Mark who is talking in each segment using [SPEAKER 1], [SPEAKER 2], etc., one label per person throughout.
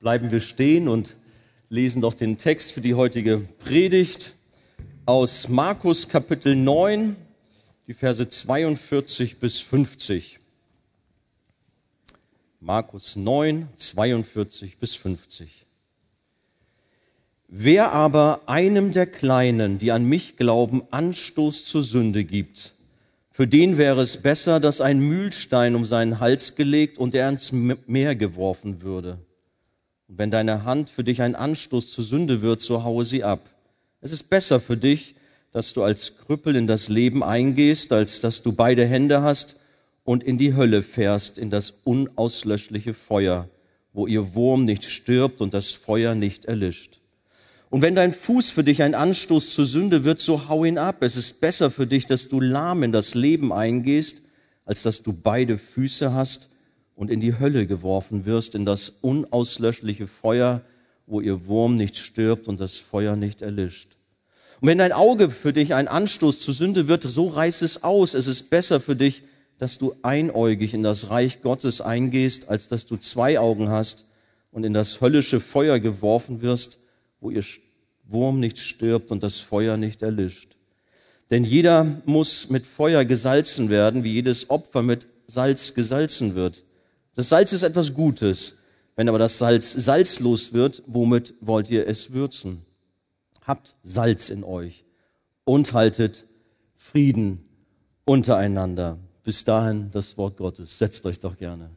[SPEAKER 1] bleiben wir stehen und lesen doch den Text für die heutige Predigt aus Markus Kapitel 9, die Verse 42 bis 50. Markus 9, 42 bis 50. Wer aber einem der Kleinen, die an mich glauben, Anstoß zur Sünde gibt, für den wäre es besser, dass ein Mühlstein um seinen Hals gelegt und er ins Meer geworfen würde. Und wenn deine Hand für dich ein Anstoß zur Sünde wird, so haue sie ab. Es ist besser für dich, dass du als Krüppel in das Leben eingehst, als dass du beide Hände hast und in die Hölle fährst, in das unauslöschliche Feuer, wo ihr Wurm nicht stirbt und das Feuer nicht erlischt. Und wenn dein Fuß für dich ein Anstoß zur Sünde wird, so hau ihn ab. Es ist besser für dich, dass du lahm in das Leben eingehst, als dass du beide Füße hast und in die Hölle geworfen wirst, in das unauslöschliche Feuer, wo ihr Wurm nicht stirbt und das Feuer nicht erlischt. Und wenn dein Auge für dich ein Anstoß zur Sünde wird, so reiß es aus. Es ist besser für dich, dass du einäugig in das Reich Gottes eingehst, als dass du zwei Augen hast und in das höllische Feuer geworfen wirst, wo ihr Wurm nicht stirbt und das Feuer nicht erlischt. Denn jeder muss mit Feuer gesalzen werden, wie jedes Opfer mit Salz gesalzen wird. Das Salz ist etwas Gutes. Wenn aber das Salz salzlos wird, womit wollt ihr es würzen? Habt Salz in euch und haltet Frieden untereinander. Bis dahin das Wort Gottes. Setzt euch doch gerne.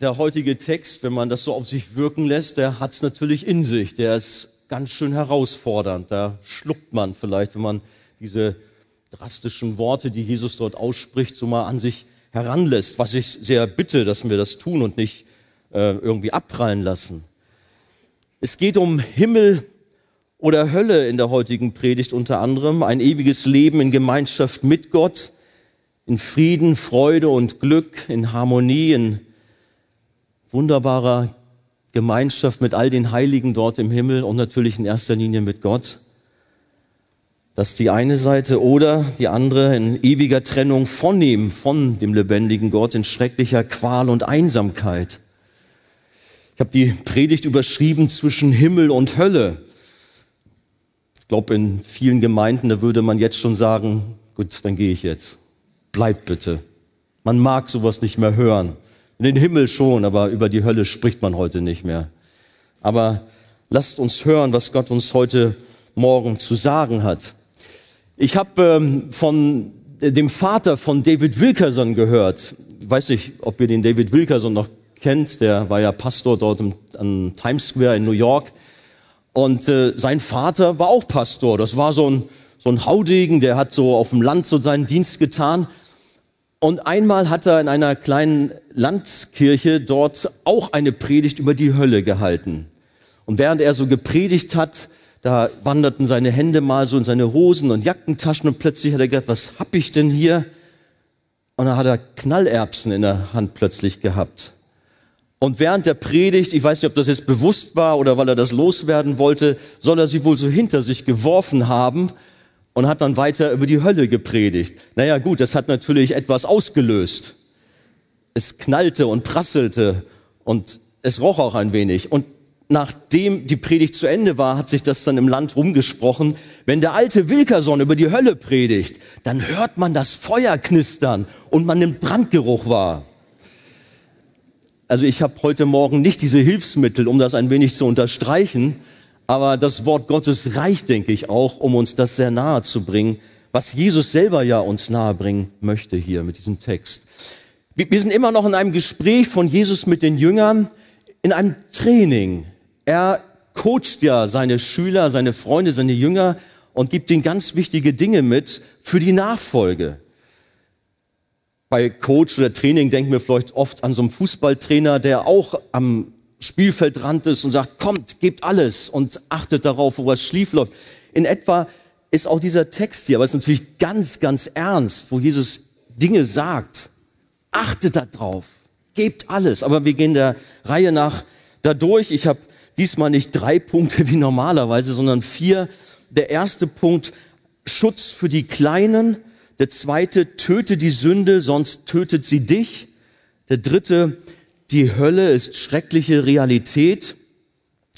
[SPEAKER 1] der heutige Text, wenn man das so auf sich wirken lässt, der hat es natürlich in sich. Der ist ganz schön herausfordernd. Da schluckt man vielleicht, wenn man diese drastischen Worte, die Jesus dort ausspricht, so mal an sich heranlässt. Was ich sehr bitte, dass wir das tun und nicht äh, irgendwie abprallen lassen. Es geht um Himmel oder Hölle in der heutigen Predigt unter anderem. Ein ewiges Leben in Gemeinschaft mit Gott, in Frieden, Freude und Glück, in Harmonie, in wunderbarer Gemeinschaft mit all den Heiligen dort im Himmel und natürlich in erster Linie mit Gott. Das die eine Seite oder die andere in ewiger Trennung von ihm, von dem lebendigen Gott, in schrecklicher Qual und Einsamkeit. Ich habe die Predigt überschrieben zwischen Himmel und Hölle. Ich glaube, in vielen Gemeinden, da würde man jetzt schon sagen, gut, dann gehe ich jetzt. Bleib bitte. Man mag sowas nicht mehr hören. In den Himmel schon, aber über die Hölle spricht man heute nicht mehr. Aber lasst uns hören, was Gott uns heute Morgen zu sagen hat. Ich habe ähm, von dem Vater von David Wilkerson gehört. Weiß nicht, ob ihr den David Wilkerson noch kennt. Der war ja Pastor dort im, am Times Square in New York. Und äh, sein Vater war auch Pastor. Das war so ein, so ein Haudegen, der hat so auf dem Land so seinen Dienst getan. Und einmal hat er in einer kleinen Landkirche dort auch eine Predigt über die Hölle gehalten. Und während er so gepredigt hat, da wanderten seine Hände mal so in seine Hosen und Jackentaschen und plötzlich hat er gedacht, was hab ich denn hier? Und da hat er Knallerbsen in der Hand plötzlich gehabt. Und während der Predigt, ich weiß nicht, ob das jetzt bewusst war oder weil er das loswerden wollte, soll er sie wohl so hinter sich geworfen haben und hat dann weiter über die Hölle gepredigt. Naja gut, das hat natürlich etwas ausgelöst. Es knallte und prasselte und es roch auch ein wenig. Und nachdem die Predigt zu Ende war, hat sich das dann im Land rumgesprochen. Wenn der alte Wilkerson über die Hölle predigt, dann hört man das Feuer knistern und man nimmt Brandgeruch wahr. Also ich habe heute Morgen nicht diese Hilfsmittel, um das ein wenig zu unterstreichen, aber das Wort Gottes reicht, denke ich, auch, um uns das sehr nahe zu bringen, was Jesus selber ja uns nahe bringen möchte hier mit diesem Text. Wir sind immer noch in einem Gespräch von Jesus mit den Jüngern, in einem Training. Er coacht ja seine Schüler, seine Freunde, seine Jünger und gibt ihnen ganz wichtige Dinge mit für die Nachfolge. Bei Coach oder Training denken wir vielleicht oft an so einen Fußballtrainer, der auch am Spielfeldrand ist und sagt, kommt, gebt alles und achtet darauf, wo was schief läuft. In etwa ist auch dieser Text hier, aber es ist natürlich ganz, ganz ernst, wo Jesus Dinge sagt. Achtet darauf, gebt alles. Aber wir gehen der Reihe nach dadurch. Ich habe diesmal nicht drei Punkte wie normalerweise, sondern vier. Der erste Punkt, Schutz für die Kleinen. Der zweite, töte die Sünde, sonst tötet sie dich. Der dritte, die Hölle ist schreckliche Realität.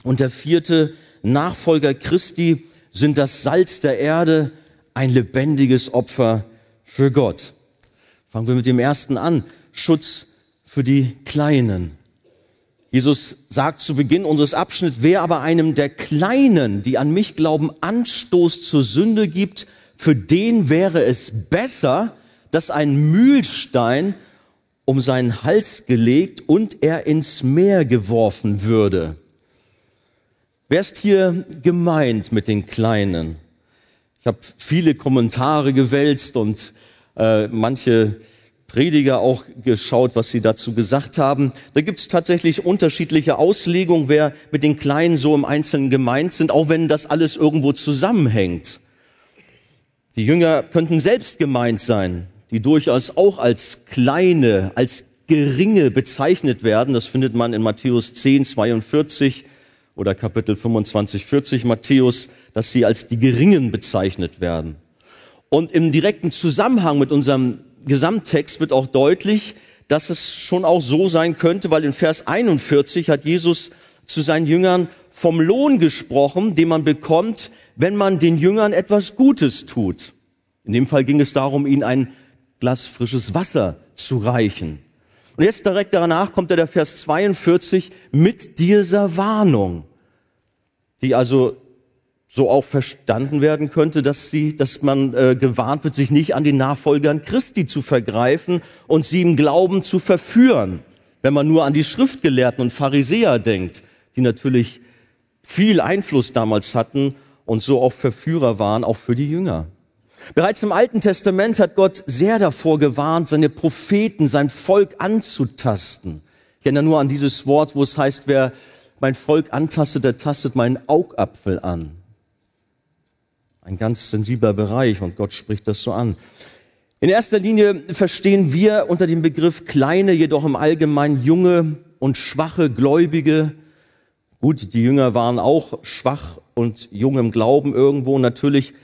[SPEAKER 1] Und der vierte, Nachfolger Christi sind das Salz der Erde, ein lebendiges Opfer für Gott. Fangen wir mit dem ersten an. Schutz für die Kleinen. Jesus sagt zu Beginn unseres Abschnitts, wer aber einem der Kleinen, die an mich glauben, Anstoß zur Sünde gibt, für den wäre es besser, dass ein Mühlstein um seinen Hals gelegt und er ins Meer geworfen würde. Wer ist hier gemeint mit den Kleinen? Ich habe viele Kommentare gewälzt und äh, manche Prediger auch geschaut, was sie dazu gesagt haben. Da gibt es tatsächlich unterschiedliche Auslegungen, wer mit den Kleinen so im Einzelnen gemeint sind, auch wenn das alles irgendwo zusammenhängt. Die Jünger könnten selbst gemeint sein, die durchaus auch als kleine, als geringe bezeichnet werden. Das findet man in Matthäus 10, 42 oder Kapitel 25, 40 Matthäus, dass sie als die Geringen bezeichnet werden. Und im direkten Zusammenhang mit unserem Gesamttext wird auch deutlich, dass es schon auch so sein könnte, weil in Vers 41 hat Jesus zu seinen Jüngern vom Lohn gesprochen, den man bekommt, wenn man den Jüngern etwas Gutes tut. In dem Fall ging es darum, ihnen ein Glas frisches Wasser zu reichen. Und jetzt direkt danach kommt der Vers 42 mit dieser Warnung, die also so auch verstanden werden könnte, dass sie, dass man äh, gewarnt wird, sich nicht an den Nachfolgern Christi zu vergreifen und sie im Glauben zu verführen. Wenn man nur an die Schriftgelehrten und Pharisäer denkt, die natürlich viel Einfluss damals hatten und so auch Verführer waren, auch für die Jünger. Bereits im Alten Testament hat Gott sehr davor gewarnt, seine Propheten, sein Volk anzutasten. Ich erinnere nur an dieses Wort, wo es heißt, wer mein Volk antastet, der tastet meinen Augapfel an. Ein ganz sensibler Bereich und Gott spricht das so an. In erster Linie verstehen wir unter dem Begriff kleine, jedoch im Allgemeinen junge und schwache Gläubige. Gut, die Jünger waren auch schwach und jung im Glauben irgendwo. Natürlich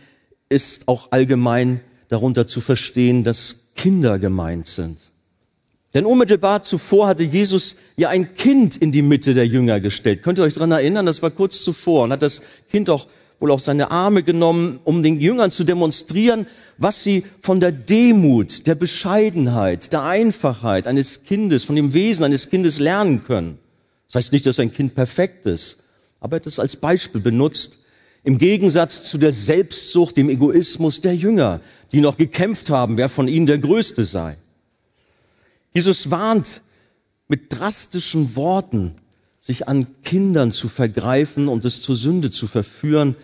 [SPEAKER 1] ist auch allgemein darunter zu verstehen, dass Kinder gemeint sind. Denn unmittelbar zuvor hatte Jesus ja ein Kind in die Mitte der Jünger gestellt. Könnt ihr euch dran erinnern? Das war kurz zuvor und hat das Kind auch wohl auf seine Arme genommen, um den Jüngern zu demonstrieren, was sie von der Demut, der Bescheidenheit, der Einfachheit eines Kindes, von dem Wesen eines Kindes lernen können. Das heißt nicht, dass ein Kind perfekt ist, aber er hat es als Beispiel benutzt, im Gegensatz zu der Selbstsucht, dem Egoismus der Jünger, die noch gekämpft haben, wer von ihnen der Größte sei. Jesus warnt mit drastischen Worten, sich an Kindern zu vergreifen und es zur Sünde zu verführen,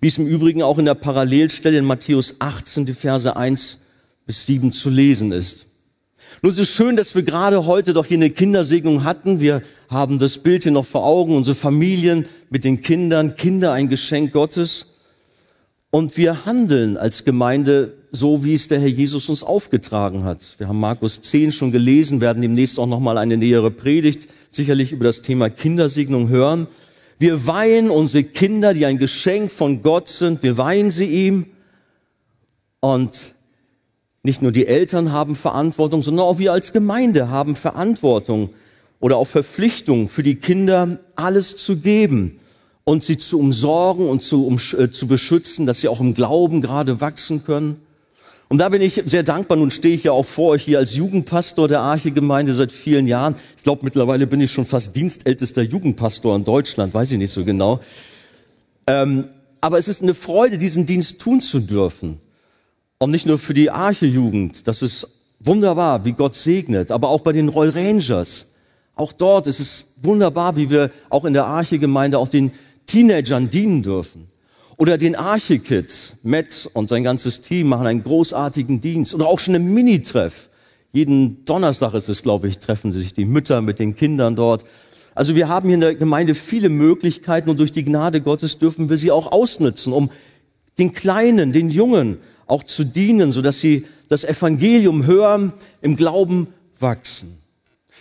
[SPEAKER 1] wie es im Übrigen auch in der Parallelstelle in Matthäus 18, die Verse 1 bis 7 zu lesen ist. Nur so schön, dass wir gerade heute doch hier eine Kindersegnung hatten. Wir haben das Bild hier noch vor Augen, unsere Familien mit den Kindern, Kinder ein Geschenk Gottes. Und wir handeln als Gemeinde so, wie es der Herr Jesus uns aufgetragen hat. Wir haben Markus 10 schon gelesen, werden demnächst auch nochmal eine nähere Predigt sicherlich über das Thema Kindersegnung hören. Wir weihen unsere Kinder, die ein Geschenk von Gott sind, wir weihen sie ihm. Und nicht nur die Eltern haben Verantwortung, sondern auch wir als Gemeinde haben Verantwortung oder auch Verpflichtung für die Kinder, alles zu geben und sie zu umsorgen und zu, um, äh, zu beschützen, dass sie auch im Glauben gerade wachsen können. Und da bin ich sehr dankbar. Nun stehe ich ja auch vor euch hier als Jugendpastor der Arche-Gemeinde seit vielen Jahren. Ich glaube, mittlerweile bin ich schon fast dienstältester Jugendpastor in Deutschland, weiß ich nicht so genau. Ähm, aber es ist eine Freude, diesen Dienst tun zu dürfen. Und nicht nur für die Arche-Jugend, das ist wunderbar, wie Gott segnet, aber auch bei den Roll Rangers. Auch dort ist es wunderbar, wie wir auch in der Arche-Gemeinde auch den Teenagern dienen dürfen. Oder den Arche-Kids. Matt und sein ganzes Team machen einen großartigen Dienst. Oder auch schon im Mini-Treff. Jeden Donnerstag ist es, glaube ich, treffen sich die Mütter mit den Kindern dort. Also wir haben hier in der Gemeinde viele Möglichkeiten und durch die Gnade Gottes dürfen wir sie auch ausnutzen, um den Kleinen, den Jungen auch zu dienen, so dass sie das Evangelium hören, im Glauben wachsen.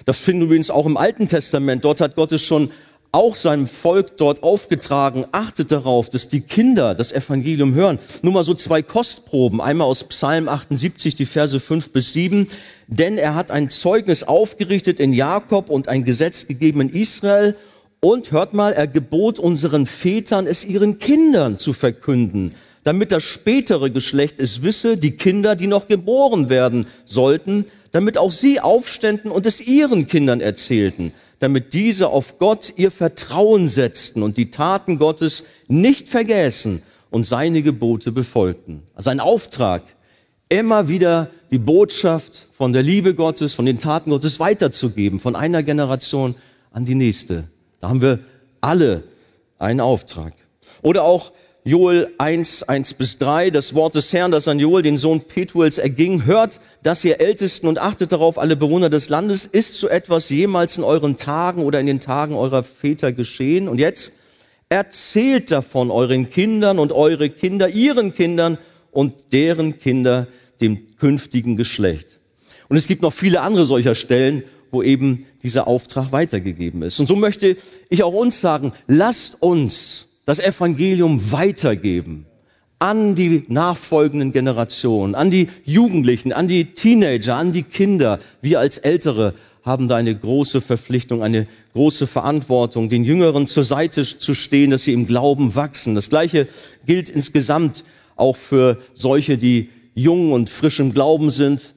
[SPEAKER 1] Das finden wir übrigens auch im Alten Testament. Dort hat Gott es schon auch seinem Volk dort aufgetragen, achtet darauf, dass die Kinder das Evangelium hören. Nur mal so zwei Kostproben. Einmal aus Psalm 78, die Verse 5 bis 7. Denn er hat ein Zeugnis aufgerichtet in Jakob und ein Gesetz gegeben in Israel. Und hört mal, er gebot unseren Vätern, es ihren Kindern zu verkünden, damit das spätere Geschlecht es wisse, die Kinder, die noch geboren werden sollten, damit auch sie aufständen und es ihren Kindern erzählten damit diese auf Gott ihr Vertrauen setzten und die Taten Gottes nicht vergessen und seine Gebote befolgten. Also ein Auftrag, immer wieder die Botschaft von der Liebe Gottes, von den Taten Gottes weiterzugeben, von einer Generation an die nächste. Da haben wir alle einen Auftrag. Oder auch Joel 1, 1 bis 3, das Wort des Herrn, das an Joel, den Sohn Petuels, erging. Hört, dass ihr Ältesten und achtet darauf, alle Bewohner des Landes, ist so etwas jemals in euren Tagen oder in den Tagen eurer Väter geschehen? Und jetzt erzählt davon euren Kindern und eure Kinder, ihren Kindern und deren Kinder, dem künftigen Geschlecht. Und es gibt noch viele andere solcher Stellen, wo eben dieser Auftrag weitergegeben ist. Und so möchte ich auch uns sagen, lasst uns das Evangelium weitergeben an die nachfolgenden Generationen, an die Jugendlichen, an die Teenager, an die Kinder. Wir als Ältere haben da eine große Verpflichtung, eine große Verantwortung, den Jüngeren zur Seite zu stehen, dass sie im Glauben wachsen. Das Gleiche gilt insgesamt auch für solche, die jung und frisch im Glauben sind.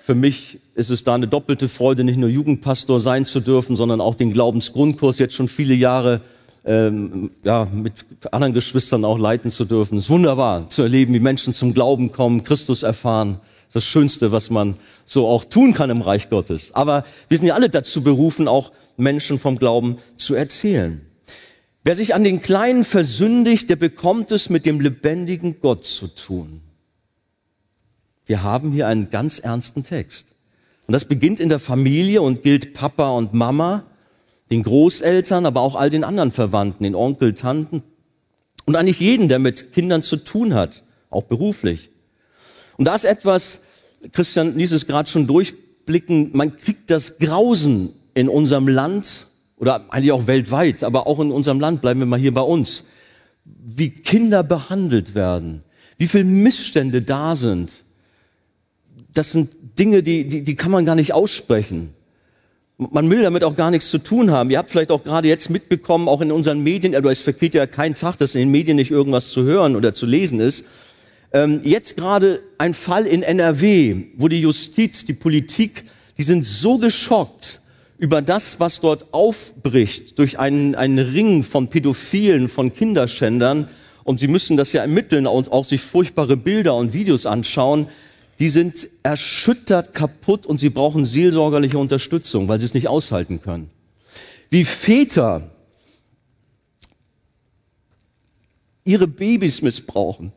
[SPEAKER 1] Für mich ist es da eine doppelte Freude, nicht nur Jugendpastor sein zu dürfen, sondern auch den Glaubensgrundkurs jetzt schon viele Jahre ähm, ja, mit anderen Geschwistern auch leiten zu dürfen. Es ist wunderbar zu erleben, wie Menschen zum Glauben kommen, Christus erfahren. Das Schönste, was man so auch tun kann im Reich Gottes. Aber wir sind ja alle dazu berufen, auch Menschen vom Glauben zu erzählen. Wer sich an den Kleinen versündigt, der bekommt es mit dem lebendigen Gott zu tun. Wir haben hier einen ganz ernsten Text. Und das beginnt in der Familie und gilt Papa und Mama den Großeltern, aber auch all den anderen Verwandten, den Onkel, Tanten und eigentlich jeden, der mit Kindern zu tun hat, auch beruflich. Und da ist etwas, Christian ließ es gerade schon durchblicken, man kriegt das Grausen in unserem Land oder eigentlich auch weltweit, aber auch in unserem Land, bleiben wir mal hier bei uns, wie Kinder behandelt werden, wie viele Missstände da sind. Das sind Dinge, die, die, die kann man gar nicht aussprechen. Man will damit auch gar nichts zu tun haben. Ihr habt vielleicht auch gerade jetzt mitbekommen, auch in unseren Medien, also es vergeht ja kein Tag, dass in den Medien nicht irgendwas zu hören oder zu lesen ist. Ähm, jetzt gerade ein Fall in NRW, wo die Justiz, die Politik, die sind so geschockt über das, was dort aufbricht durch einen, einen Ring von Pädophilen, von Kinderschändern. Und sie müssen das ja ermitteln und auch sich furchtbare Bilder und Videos anschauen die sind erschüttert, kaputt und sie brauchen seelsorgerliche Unterstützung, weil sie es nicht aushalten können. Wie Väter ihre Babys missbrauchen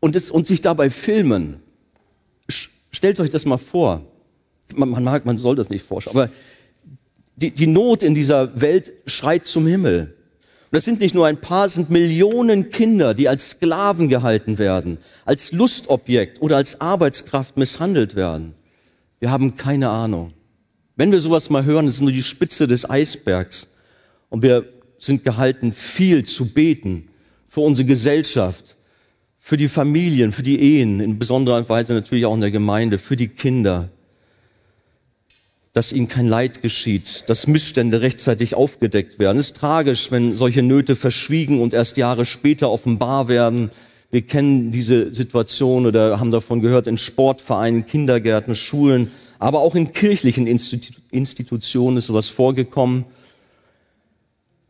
[SPEAKER 1] und, es, und sich dabei filmen. Stellt euch das mal vor. Man, man mag, man soll das nicht forschen, aber die, die Not in dieser Welt schreit zum Himmel. Und das sind nicht nur ein paar, es sind Millionen Kinder, die als Sklaven gehalten werden, als Lustobjekt oder als Arbeitskraft misshandelt werden. Wir haben keine Ahnung. Wenn wir sowas mal hören, ist nur die Spitze des Eisbergs. Und wir sind gehalten, viel zu beten für unsere Gesellschaft, für die Familien, für die Ehen, in besonderer Weise natürlich auch in der Gemeinde, für die Kinder dass ihnen kein Leid geschieht, dass Missstände rechtzeitig aufgedeckt werden. Es ist tragisch, wenn solche Nöte verschwiegen und erst Jahre später offenbar werden. Wir kennen diese Situation oder haben davon gehört in Sportvereinen, Kindergärten, Schulen, aber auch in kirchlichen Institu Institutionen ist sowas vorgekommen.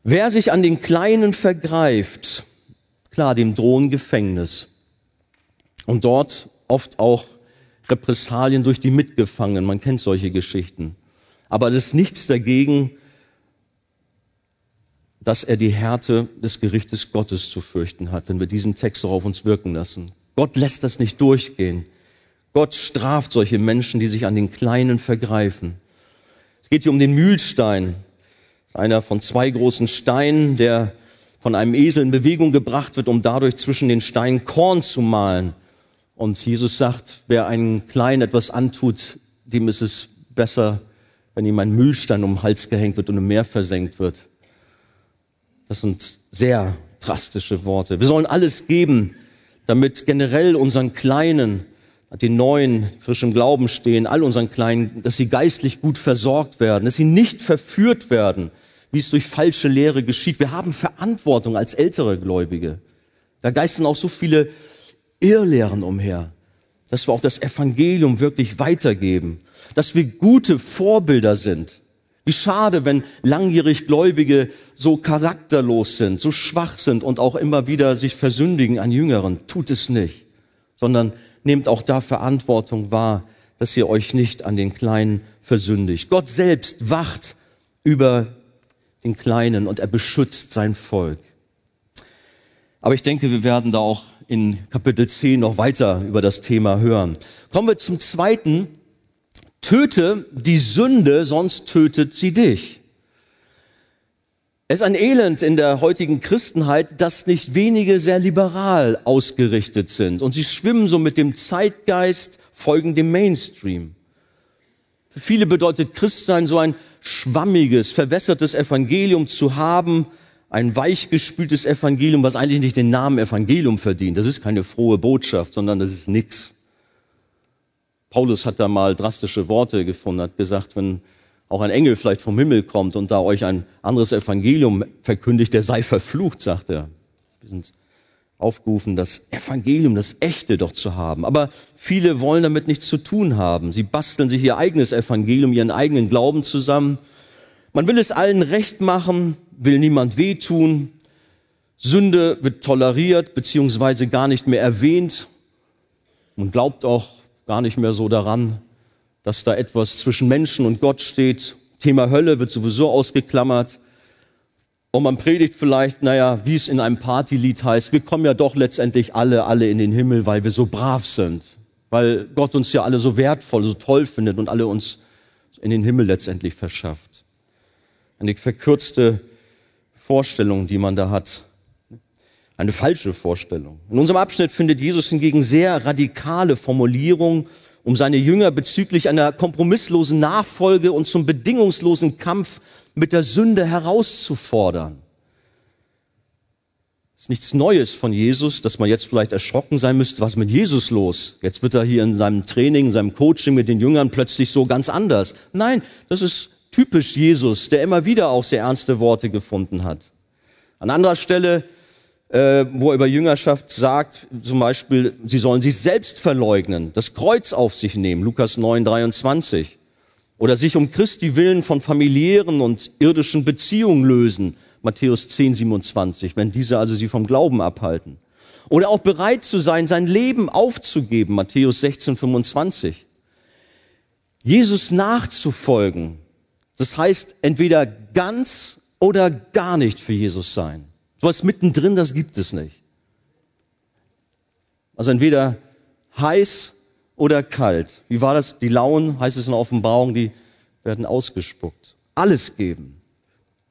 [SPEAKER 1] Wer sich an den Kleinen vergreift, klar, dem drohen Gefängnis. Und dort oft auch Repressalien durch die Mitgefangenen. Man kennt solche Geschichten. Aber es ist nichts dagegen, dass er die Härte des Gerichtes Gottes zu fürchten hat, wenn wir diesen Text auch auf uns wirken lassen. Gott lässt das nicht durchgehen. Gott straft solche Menschen, die sich an den Kleinen vergreifen. Es geht hier um den Mühlstein. Einer von zwei großen Steinen, der von einem Esel in Bewegung gebracht wird, um dadurch zwischen den Steinen Korn zu mahlen. Und Jesus sagt, wer einen Kleinen etwas antut, dem ist es besser, wenn ihm ein Müllstein um den Hals gehängt wird und im Meer versenkt wird. Das sind sehr drastische Worte. Wir sollen alles geben, damit generell unseren Kleinen, die Neuen, frisch im Glauben stehen, all unseren Kleinen, dass sie geistlich gut versorgt werden, dass sie nicht verführt werden, wie es durch falsche Lehre geschieht. Wir haben Verantwortung als ältere Gläubige. Da geistern auch so viele Irrlehren umher, dass wir auch das Evangelium wirklich weitergeben, dass wir gute Vorbilder sind. Wie schade, wenn langjährig Gläubige so charakterlos sind, so schwach sind und auch immer wieder sich versündigen an Jüngeren. Tut es nicht, sondern nehmt auch da Verantwortung wahr, dass ihr euch nicht an den Kleinen versündigt. Gott selbst wacht über den Kleinen und er beschützt sein Volk. Aber ich denke, wir werden da auch in Kapitel 10 noch weiter über das Thema hören. Kommen wir zum zweiten. Töte die Sünde, sonst tötet sie dich. Es ist ein Elend in der heutigen Christenheit, dass nicht wenige sehr liberal ausgerichtet sind und sie schwimmen so mit dem Zeitgeist, folgen dem Mainstream. Für viele bedeutet Christsein so ein schwammiges, verwässertes Evangelium zu haben, ein weichgespültes Evangelium, was eigentlich nicht den Namen Evangelium verdient. Das ist keine frohe Botschaft, sondern das ist nix. Paulus hat da mal drastische Worte gefunden, hat gesagt, wenn auch ein Engel vielleicht vom Himmel kommt und da euch ein anderes Evangelium verkündigt, der sei verflucht, sagt er. Wir sind aufgerufen, das Evangelium, das Echte doch zu haben. Aber viele wollen damit nichts zu tun haben. Sie basteln sich ihr eigenes Evangelium, ihren eigenen Glauben zusammen. Man will es allen recht machen, will niemand wehtun. Sünde wird toleriert beziehungsweise gar nicht mehr erwähnt. Man glaubt auch gar nicht mehr so daran, dass da etwas zwischen Menschen und Gott steht. Thema Hölle wird sowieso ausgeklammert. Und man predigt vielleicht, naja, wie es in einem Partylied heißt, wir kommen ja doch letztendlich alle, alle in den Himmel, weil wir so brav sind. Weil Gott uns ja alle so wertvoll, so toll findet und alle uns in den Himmel letztendlich verschafft. Eine verkürzte Vorstellung, die man da hat. Eine falsche Vorstellung. In unserem Abschnitt findet Jesus hingegen sehr radikale Formulierungen, um seine Jünger bezüglich einer kompromisslosen Nachfolge und zum bedingungslosen Kampf mit der Sünde herauszufordern. Das ist nichts Neues von Jesus, dass man jetzt vielleicht erschrocken sein müsste, was mit Jesus los? Jetzt wird er hier in seinem Training, in seinem Coaching mit den Jüngern plötzlich so ganz anders. Nein, das ist typisch Jesus, der immer wieder auch sehr ernste Worte gefunden hat. An anderer Stelle, äh, wo er über Jüngerschaft sagt, zum Beispiel, sie sollen sich selbst verleugnen, das Kreuz auf sich nehmen, Lukas 9, 23 oder sich um Christi willen von familiären und irdischen Beziehungen lösen, Matthäus 10, 27, wenn diese also sie vom Glauben abhalten. Oder auch bereit zu sein, sein Leben aufzugeben, Matthäus 16, 25. Jesus nachzufolgen, das heißt entweder ganz oder gar nicht für Jesus sein. So was mittendrin, das gibt es nicht. Also entweder heiß oder kalt. Wie war das? Die Lauen, heißt es in der Offenbarung, die werden ausgespuckt. Alles geben.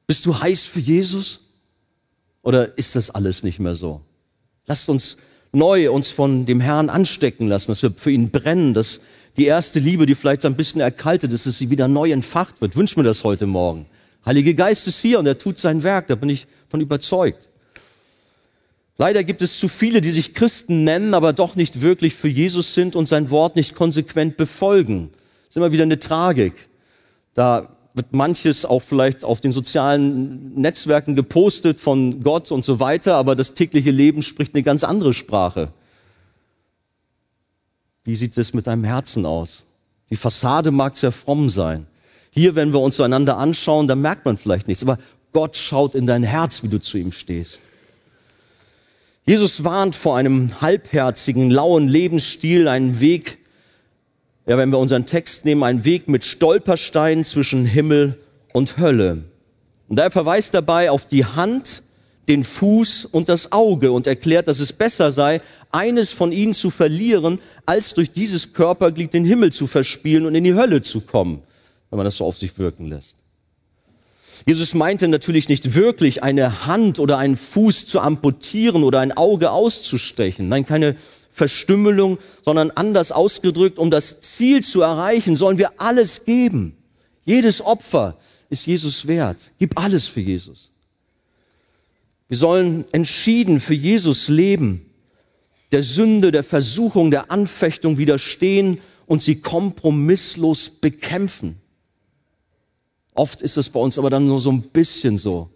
[SPEAKER 1] Bist du heiß für Jesus? Oder ist das alles nicht mehr so? Lasst uns neu uns von dem Herrn anstecken lassen, dass wir für ihn brennen, dass die erste Liebe, die vielleicht so ein bisschen erkaltet ist, dass sie wieder neu entfacht wird. Wünsch mir das heute Morgen. Heilige Geist ist hier und er tut sein Werk, da bin ich von überzeugt. Leider gibt es zu viele, die sich Christen nennen, aber doch nicht wirklich für Jesus sind und sein Wort nicht konsequent befolgen. Das ist immer wieder eine Tragik. Da wird manches auch vielleicht auf den sozialen Netzwerken gepostet von Gott und so weiter, aber das tägliche Leben spricht eine ganz andere Sprache. Wie sieht es mit deinem Herzen aus? Die Fassade mag sehr fromm sein. Hier, wenn wir uns einander anschauen, da merkt man vielleicht nichts, aber Gott schaut in dein Herz, wie du zu ihm stehst. Jesus warnt vor einem halbherzigen, lauen Lebensstil, einen Weg, ja, wenn wir unseren Text nehmen, einen Weg mit Stolpersteinen zwischen Himmel und Hölle. Und er verweist dabei auf die Hand, den Fuß und das Auge und erklärt, dass es besser sei, eines von ihnen zu verlieren, als durch dieses Körperglied den Himmel zu verspielen und in die Hölle zu kommen, wenn man das so auf sich wirken lässt. Jesus meinte natürlich nicht wirklich eine Hand oder einen Fuß zu amputieren oder ein Auge auszustechen. Nein, keine Verstümmelung, sondern anders ausgedrückt, um das Ziel zu erreichen, sollen wir alles geben. Jedes Opfer ist Jesus wert. Gib alles für Jesus. Wir sollen entschieden für Jesus leben, der Sünde, der Versuchung, der Anfechtung widerstehen und sie kompromisslos bekämpfen. Oft ist es bei uns aber dann nur so ein bisschen so.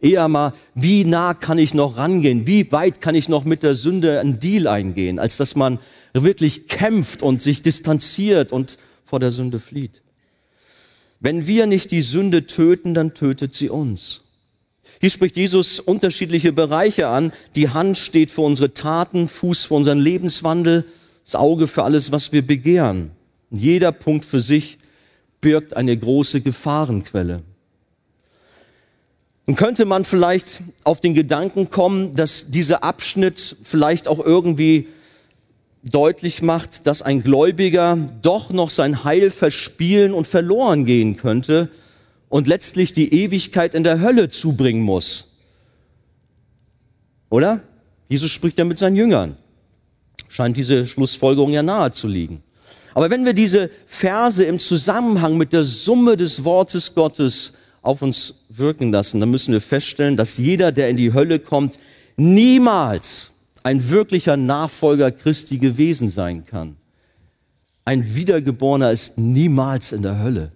[SPEAKER 1] Eher mal, wie nah kann ich noch rangehen? Wie weit kann ich noch mit der Sünde einen Deal eingehen, als dass man wirklich kämpft und sich distanziert und vor der Sünde flieht. Wenn wir nicht die Sünde töten, dann tötet sie uns. Hier spricht Jesus unterschiedliche Bereiche an. Die Hand steht für unsere Taten, Fuß für unseren Lebenswandel, das Auge für alles, was wir begehren. jeder Punkt für sich birgt eine große Gefahrenquelle. Und könnte man vielleicht auf den Gedanken kommen, dass dieser Abschnitt vielleicht auch irgendwie deutlich macht, dass ein Gläubiger doch noch sein Heil verspielen und verloren gehen könnte und letztlich die Ewigkeit in der Hölle zubringen muss. Oder? Jesus spricht ja mit seinen Jüngern. Scheint diese Schlussfolgerung ja nahe zu liegen. Aber wenn wir diese Verse im Zusammenhang mit der Summe des Wortes Gottes auf uns wirken lassen, dann müssen wir feststellen, dass jeder, der in die Hölle kommt, niemals ein wirklicher Nachfolger Christi gewesen sein kann. Ein Wiedergeborener ist niemals in der Hölle,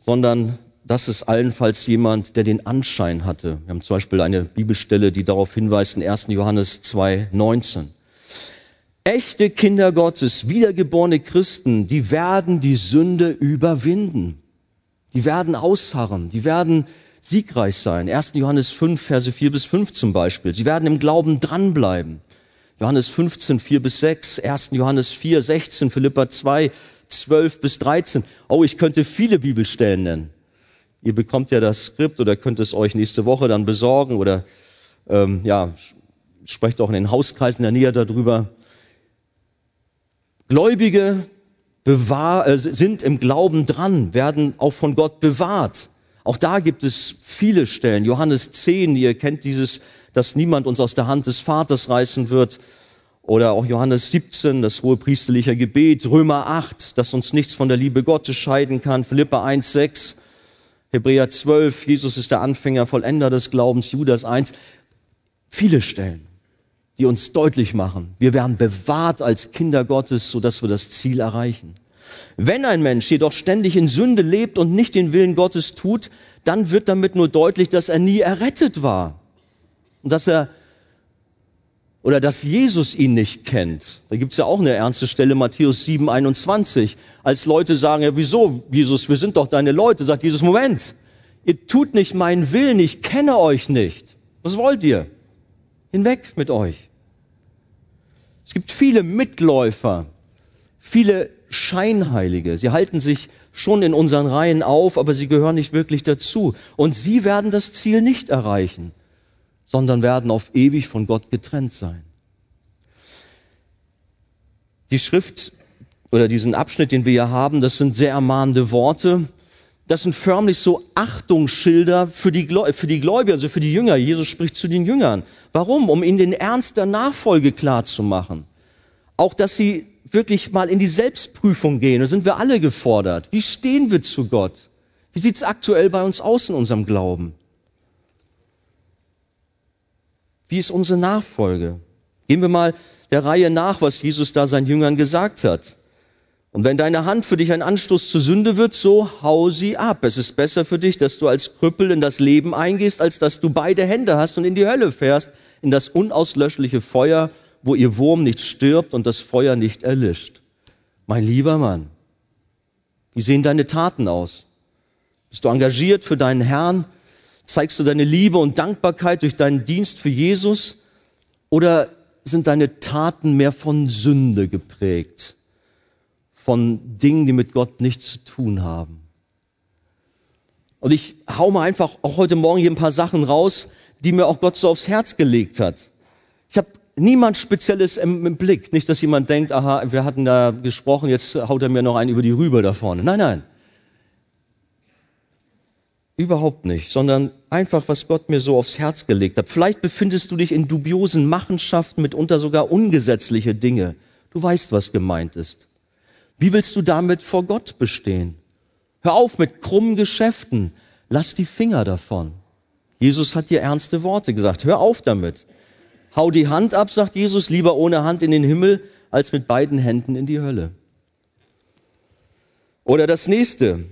[SPEAKER 1] sondern das ist allenfalls jemand, der den Anschein hatte. Wir haben zum Beispiel eine Bibelstelle, die darauf hinweist in 1. Johannes 2, 19. Echte Kinder Gottes, wiedergeborene Christen, die werden die Sünde überwinden. Die werden ausharren, die werden siegreich sein. 1. Johannes 5, Verse 4 bis 5 zum Beispiel. Sie werden im Glauben dranbleiben. Johannes 15, 4 bis 6, 1. Johannes 4, 16, Philippa 2, 12 bis 13. Oh, ich könnte viele Bibelstellen nennen. Ihr bekommt ja das Skript oder könnt es euch nächste Woche dann besorgen oder ähm, ja, sprecht auch in den Hauskreisen der Nähe darüber. Gläubige bewahr, äh, sind im Glauben dran, werden auch von Gott bewahrt. Auch da gibt es viele Stellen. Johannes 10, ihr kennt dieses, dass niemand uns aus der Hand des Vaters reißen wird. Oder auch Johannes 17, das hohe priesterliche Gebet. Römer 8, dass uns nichts von der Liebe Gottes scheiden kann. Philippa 1, 6. Hebräer 12, Jesus ist der Anfänger, Vollender des Glaubens. Judas 1. Viele Stellen die uns deutlich machen, wir werden bewahrt als Kinder Gottes, sodass wir das Ziel erreichen. Wenn ein Mensch jedoch ständig in Sünde lebt und nicht den Willen Gottes tut, dann wird damit nur deutlich, dass er nie errettet war. Und dass er oder dass Jesus ihn nicht kennt. Da gibt's ja auch eine ernste Stelle, Matthäus 7, 21. Als Leute sagen, ja wieso, Jesus, wir sind doch deine Leute, sagt Jesus, Moment, ihr tut nicht meinen Willen, ich kenne euch nicht. Was wollt ihr? Hinweg mit euch. Es gibt viele Mitläufer, viele Scheinheilige. Sie halten sich schon in unseren Reihen auf, aber sie gehören nicht wirklich dazu. Und sie werden das Ziel nicht erreichen, sondern werden auf ewig von Gott getrennt sein. Die Schrift oder diesen Abschnitt, den wir hier haben, das sind sehr ermahnende Worte das sind förmlich so Achtungsschilder für die, für die Gläubiger, also für die Jünger. Jesus spricht zu den Jüngern. Warum? Um ihnen den Ernst der Nachfolge klar zu machen. Auch, dass sie wirklich mal in die Selbstprüfung gehen. Da sind wir alle gefordert. Wie stehen wir zu Gott? Wie sieht es aktuell bei uns aus in unserem Glauben? Wie ist unsere Nachfolge? Gehen wir mal der Reihe nach, was Jesus da seinen Jüngern gesagt hat. Und wenn deine Hand für dich ein Anstoß zur Sünde wird, so hau sie ab. Es ist besser für dich, dass du als Krüppel in das Leben eingehst, als dass du beide Hände hast und in die Hölle fährst, in das unauslöschliche Feuer, wo ihr Wurm nicht stirbt und das Feuer nicht erlischt. Mein lieber Mann, wie sehen deine Taten aus? Bist du engagiert für deinen Herrn? Zeigst du deine Liebe und Dankbarkeit durch deinen Dienst für Jesus? Oder sind deine Taten mehr von Sünde geprägt? von Dingen, die mit Gott nichts zu tun haben. Und ich hau mal einfach auch heute Morgen hier ein paar Sachen raus, die mir auch Gott so aufs Herz gelegt hat. Ich habe niemand Spezielles im, im, Blick. Nicht, dass jemand denkt, aha, wir hatten da gesprochen, jetzt haut er mir noch einen über die Rübe da vorne. Nein, nein. Überhaupt nicht, sondern einfach, was Gott mir so aufs Herz gelegt hat. Vielleicht befindest du dich in dubiosen Machenschaften, mitunter sogar ungesetzliche Dinge. Du weißt, was gemeint ist. Wie willst du damit vor Gott bestehen? Hör auf mit krummen Geschäften. Lass die Finger davon. Jesus hat dir ernste Worte gesagt. Hör auf damit. Hau die Hand ab, sagt Jesus, lieber ohne Hand in den Himmel als mit beiden Händen in die Hölle. Oder das nächste.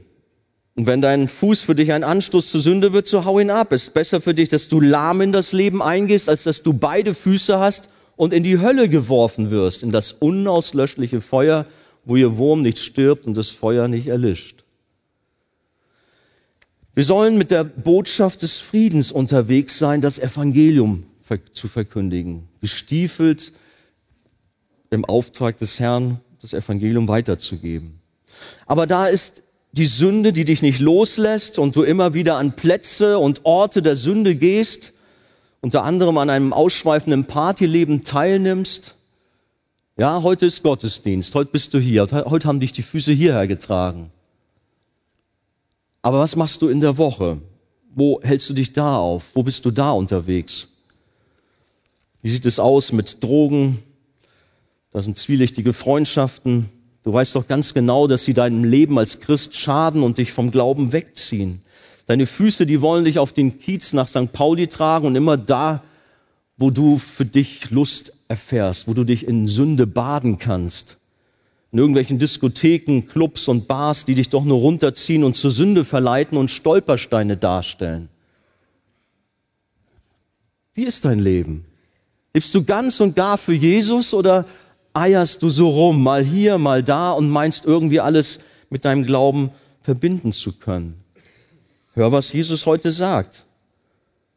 [SPEAKER 1] Und wenn dein Fuß für dich ein Anstoß zur Sünde wird, so hau ihn ab. Es ist besser für dich, dass du lahm in das Leben eingehst, als dass du beide Füße hast und in die Hölle geworfen wirst, in das unauslöschliche Feuer, wo ihr Wurm nicht stirbt und das Feuer nicht erlischt. Wir sollen mit der Botschaft des Friedens unterwegs sein, das Evangelium zu verkündigen, gestiefelt im Auftrag des Herrn, das Evangelium weiterzugeben. Aber da ist die Sünde, die dich nicht loslässt und du immer wieder an Plätze und Orte der Sünde gehst, unter anderem an einem ausschweifenden Partyleben teilnimmst. Ja, heute ist Gottesdienst, heute bist du hier, heute haben dich die Füße hierher getragen. Aber was machst du in der Woche? Wo hältst du dich da auf? Wo bist du da unterwegs? Wie sieht es aus mit Drogen? Da sind zwielichtige Freundschaften. Du weißt doch ganz genau, dass sie deinem Leben als Christ schaden und dich vom Glauben wegziehen. Deine Füße, die wollen dich auf den Kiez nach St. Pauli tragen und immer da, wo du für dich Lust erfährst, wo du dich in Sünde baden kannst. In irgendwelchen Diskotheken, Clubs und Bars, die dich doch nur runterziehen und zur Sünde verleiten und Stolpersteine darstellen. Wie ist dein Leben? Lebst du ganz und gar für Jesus oder eierst du so rum, mal hier, mal da und meinst irgendwie alles mit deinem Glauben verbinden zu können? Hör, was Jesus heute sagt.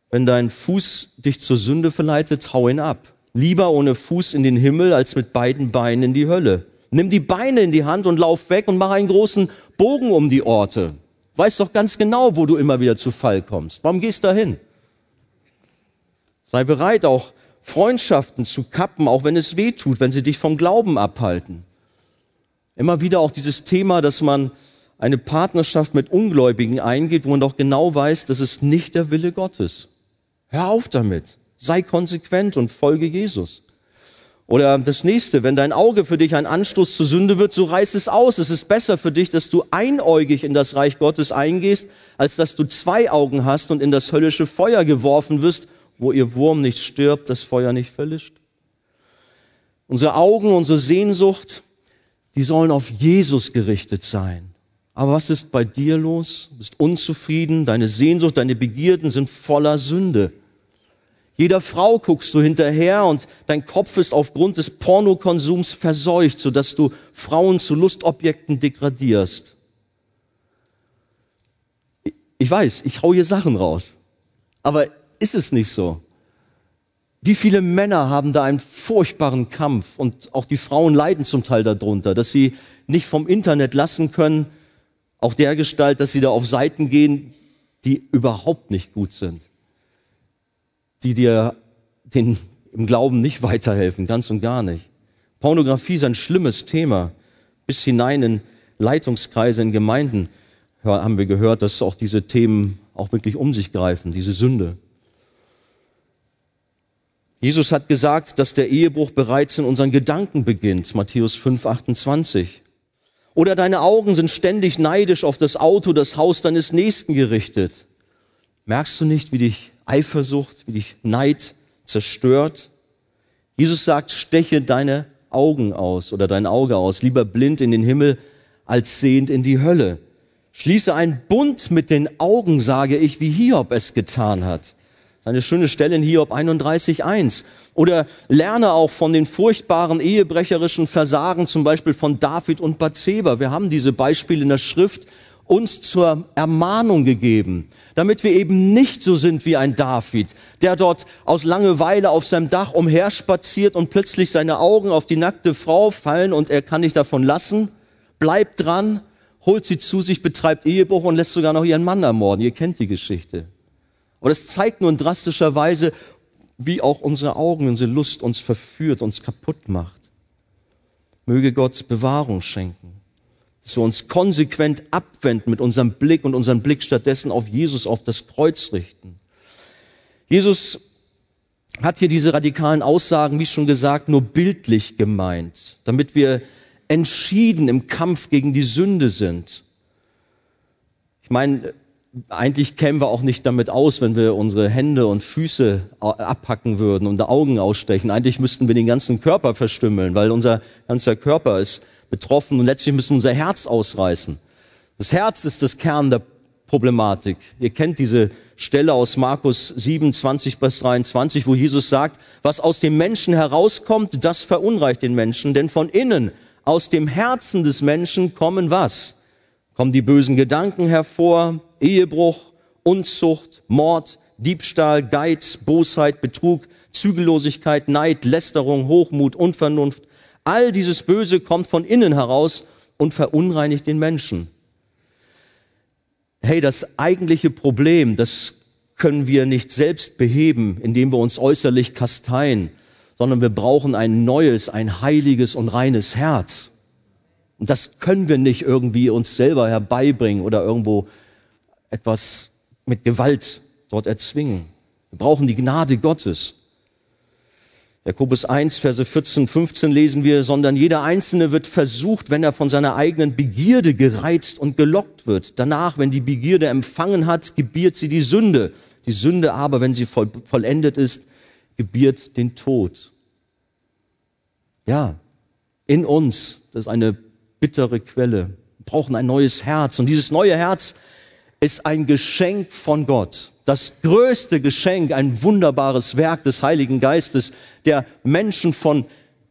[SPEAKER 1] Wenn dein Fuß dich zur Sünde verleitet, hau ihn ab. Lieber ohne Fuß in den Himmel als mit beiden Beinen in die Hölle. Nimm die Beine in die Hand und lauf weg und mach einen großen Bogen um die Orte. Weißt doch ganz genau, wo du immer wieder zu Fall kommst. Warum gehst du dahin? Sei bereit, auch Freundschaften zu kappen, auch wenn es weh tut, wenn sie dich vom Glauben abhalten. Immer wieder auch dieses Thema, dass man eine Partnerschaft mit Ungläubigen eingeht, wo man doch genau weiß, das ist nicht der Wille Gottes. Hör auf damit. Sei konsequent und folge Jesus. Oder das nächste, wenn dein Auge für dich ein Anstoß zur Sünde wird, so reiß es aus. Es ist besser für dich, dass du einäugig in das Reich Gottes eingehst, als dass du zwei Augen hast und in das höllische Feuer geworfen wirst wo ihr Wurm nicht stirbt, das Feuer nicht verlischt. Unsere Augen, unsere Sehnsucht, die sollen auf Jesus gerichtet sein. Aber was ist bei dir los? Du bist unzufrieden, deine Sehnsucht, deine Begierden sind voller Sünde. Jeder Frau guckst du hinterher und dein Kopf ist aufgrund des Pornokonsums verseucht, sodass du Frauen zu Lustobjekten degradierst. Ich weiß, ich hau hier Sachen raus. Aber ist es nicht so. Wie viele Männer haben da einen furchtbaren Kampf und auch die Frauen leiden zum Teil darunter, dass sie nicht vom Internet lassen können, auch der Gestalt, dass sie da auf Seiten gehen, die überhaupt nicht gut sind, die dir den, im Glauben nicht weiterhelfen, ganz und gar nicht. Pornografie ist ein schlimmes Thema, bis hinein in Leitungskreise in Gemeinden haben wir gehört, dass auch diese Themen auch wirklich um sich greifen, diese Sünde. Jesus hat gesagt, dass der Ehebruch bereits in unseren Gedanken beginnt. Matthäus 5, 28. Oder deine Augen sind ständig neidisch auf das Auto, das Haus deines Nächsten gerichtet. Merkst du nicht, wie dich Eifersucht, wie dich Neid zerstört? Jesus sagt, steche deine Augen aus oder dein Auge aus, lieber blind in den Himmel als sehend in die Hölle. Schließe einen Bund mit den Augen, sage ich, wie Hiob es getan hat. Eine schöne Stelle in Hiob 31.1. Oder lerne auch von den furchtbaren ehebrecherischen Versagen, zum Beispiel von David und Bathseba. Wir haben diese Beispiele in der Schrift uns zur Ermahnung gegeben, damit wir eben nicht so sind wie ein David, der dort aus Langeweile auf seinem Dach umherspaziert und plötzlich seine Augen auf die nackte Frau fallen und er kann nicht davon lassen, bleibt dran, holt sie zu sich, betreibt Ehebruch und lässt sogar noch ihren Mann ermorden. Ihr kennt die Geschichte. Aber das zeigt nur in drastischer Weise, wie auch unsere Augen, unsere Lust uns verführt, uns kaputt macht. Möge Gott Bewahrung schenken, dass wir uns konsequent abwenden mit unserem Blick und unseren Blick stattdessen auf Jesus, auf das Kreuz richten. Jesus hat hier diese radikalen Aussagen, wie schon gesagt, nur bildlich gemeint, damit wir entschieden im Kampf gegen die Sünde sind. Ich meine, eigentlich kämen wir auch nicht damit aus, wenn wir unsere Hände und Füße abpacken würden und Augen ausstechen. Eigentlich müssten wir den ganzen Körper verstümmeln, weil unser ganzer Körper ist betroffen und letztlich müssen wir unser Herz ausreißen. Das Herz ist das Kern der Problematik. Ihr kennt diese Stelle aus Markus 27 bis 23, wo Jesus sagt, was aus dem Menschen herauskommt, das verunreicht den Menschen, denn von innen, aus dem Herzen des Menschen kommen was? Kommen die bösen Gedanken hervor, Ehebruch, Unzucht, Mord, Diebstahl, Geiz, Bosheit, Betrug, Zügellosigkeit, Neid, Lästerung, Hochmut, Unvernunft. All dieses Böse kommt von innen heraus und verunreinigt den Menschen. Hey, das eigentliche Problem, das können wir nicht selbst beheben, indem wir uns äußerlich kasteien, sondern wir brauchen ein neues, ein heiliges und reines Herz. Und das können wir nicht irgendwie uns selber herbeibringen oder irgendwo etwas mit Gewalt dort erzwingen. Wir brauchen die Gnade Gottes. Jakobus 1, Verse 14, 15 lesen wir, sondern jeder Einzelne wird versucht, wenn er von seiner eigenen Begierde gereizt und gelockt wird. Danach, wenn die Begierde empfangen hat, gebiert sie die Sünde. Die Sünde aber, wenn sie voll, vollendet ist, gebiert den Tod. Ja, in uns, das ist eine bittere Quelle. Wir brauchen ein neues Herz. Und dieses neue Herz ist ein Geschenk von Gott. Das größte Geschenk, ein wunderbares Werk des Heiligen Geistes, der Menschen von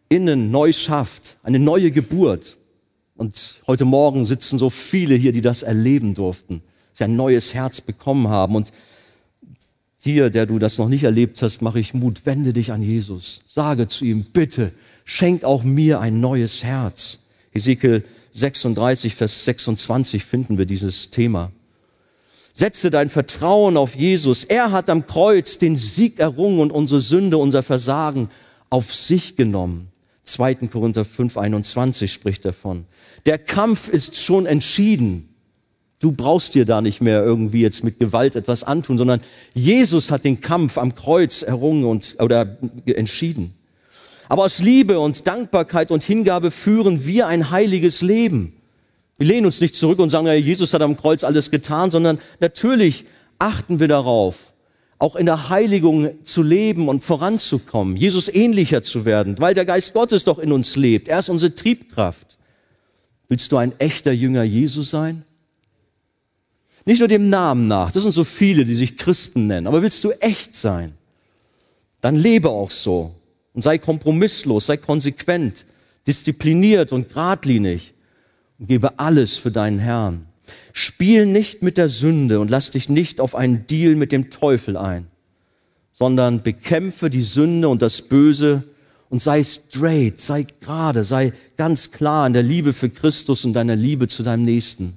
[SPEAKER 1] innen neu schafft. Eine neue Geburt. Und heute Morgen sitzen so viele hier, die das erleben durften. Sie ein neues Herz bekommen haben. Und dir, der du das noch nicht erlebt hast, mache ich Mut. Wende dich an Jesus. Sage zu ihm, bitte, schenkt auch mir ein neues Herz. Ezekiel 36, Vers 26 finden wir dieses Thema. Setze dein Vertrauen auf Jesus. Er hat am Kreuz den Sieg errungen und unsere Sünde, unser Versagen auf sich genommen. 2. Korinther 5, 21 spricht davon. Der Kampf ist schon entschieden. Du brauchst dir da nicht mehr irgendwie jetzt mit Gewalt etwas antun, sondern Jesus hat den Kampf am Kreuz errungen und, oder entschieden. Aber aus Liebe und Dankbarkeit und Hingabe führen wir ein heiliges Leben. Wir lehnen uns nicht zurück und sagen, ja, Jesus hat am Kreuz alles getan, sondern natürlich achten wir darauf, auch in der Heiligung zu leben und voranzukommen, Jesus ähnlicher zu werden, weil der Geist Gottes doch in uns lebt. Er ist unsere Triebkraft. Willst du ein echter Jünger Jesu sein? Nicht nur dem Namen nach, das sind so viele, die sich Christen nennen, aber willst du echt sein? Dann lebe auch so und sei kompromisslos, sei konsequent, diszipliniert und geradlinig und gebe alles für deinen Herrn. Spiel nicht mit der Sünde und lass dich nicht auf einen Deal mit dem Teufel ein, sondern bekämpfe die Sünde und das Böse und sei straight, sei gerade, sei ganz klar in der Liebe für Christus und deiner Liebe zu deinem Nächsten.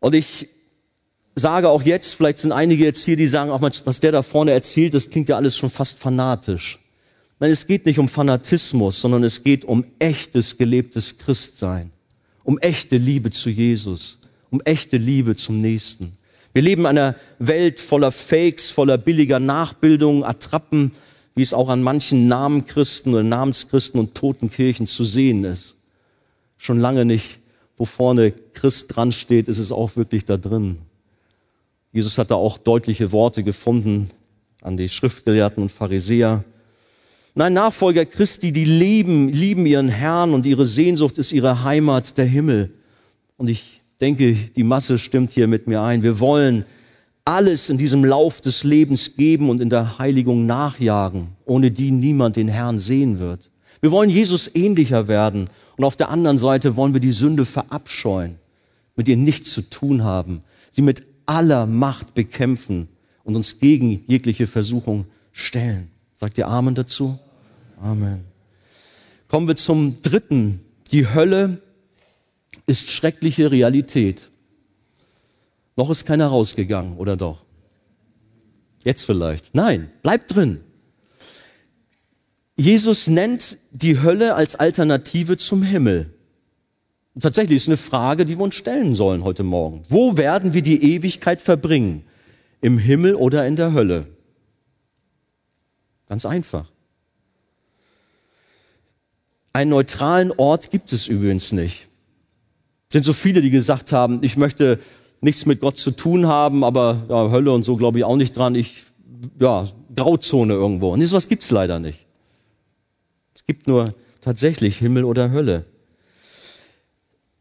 [SPEAKER 1] Und ich sage auch jetzt, vielleicht sind einige jetzt hier, die sagen, auch was der da vorne erzählt, das klingt ja alles schon fast fanatisch. Nein, es geht nicht um Fanatismus, sondern es geht um echtes, gelebtes Christsein, um echte Liebe zu Jesus, um echte Liebe zum Nächsten. Wir leben in einer Welt voller Fakes, voller billiger Nachbildungen, Attrappen, wie es auch an manchen Namenchristen oder Namenschristen und toten Kirchen zu sehen ist. Schon lange nicht, wo vorne Christ dran steht, ist es auch wirklich da drin. Jesus hat da auch deutliche Worte gefunden an die Schriftgelehrten und Pharisäer. Nein, Nachfolger Christi, die lieben, lieben ihren Herrn und ihre Sehnsucht ist ihre Heimat, der Himmel. Und ich denke, die Masse stimmt hier mit mir ein. Wir wollen alles in diesem Lauf des Lebens geben und in der Heiligung nachjagen, ohne die niemand den Herrn sehen wird. Wir wollen Jesus ähnlicher werden und auf der anderen Seite wollen wir die Sünde verabscheuen, mit ihr nichts zu tun haben, sie mit aller Macht bekämpfen und uns gegen jegliche Versuchung stellen. Sagt ihr Amen dazu? Amen. Kommen wir zum dritten. Die Hölle ist schreckliche Realität. Noch ist keiner rausgegangen, oder doch? Jetzt vielleicht. Nein, bleibt drin. Jesus nennt die Hölle als Alternative zum Himmel. Tatsächlich ist eine Frage, die wir uns stellen sollen heute Morgen. Wo werden wir die Ewigkeit verbringen? Im Himmel oder in der Hölle? Ganz einfach. Einen neutralen Ort gibt es übrigens nicht. Es sind so viele, die gesagt haben, ich möchte nichts mit Gott zu tun haben, aber ja, Hölle und so glaube ich auch nicht dran. Ich, ja, Grauzone irgendwo. Und sowas gibt's leider nicht. Es gibt nur tatsächlich Himmel oder Hölle.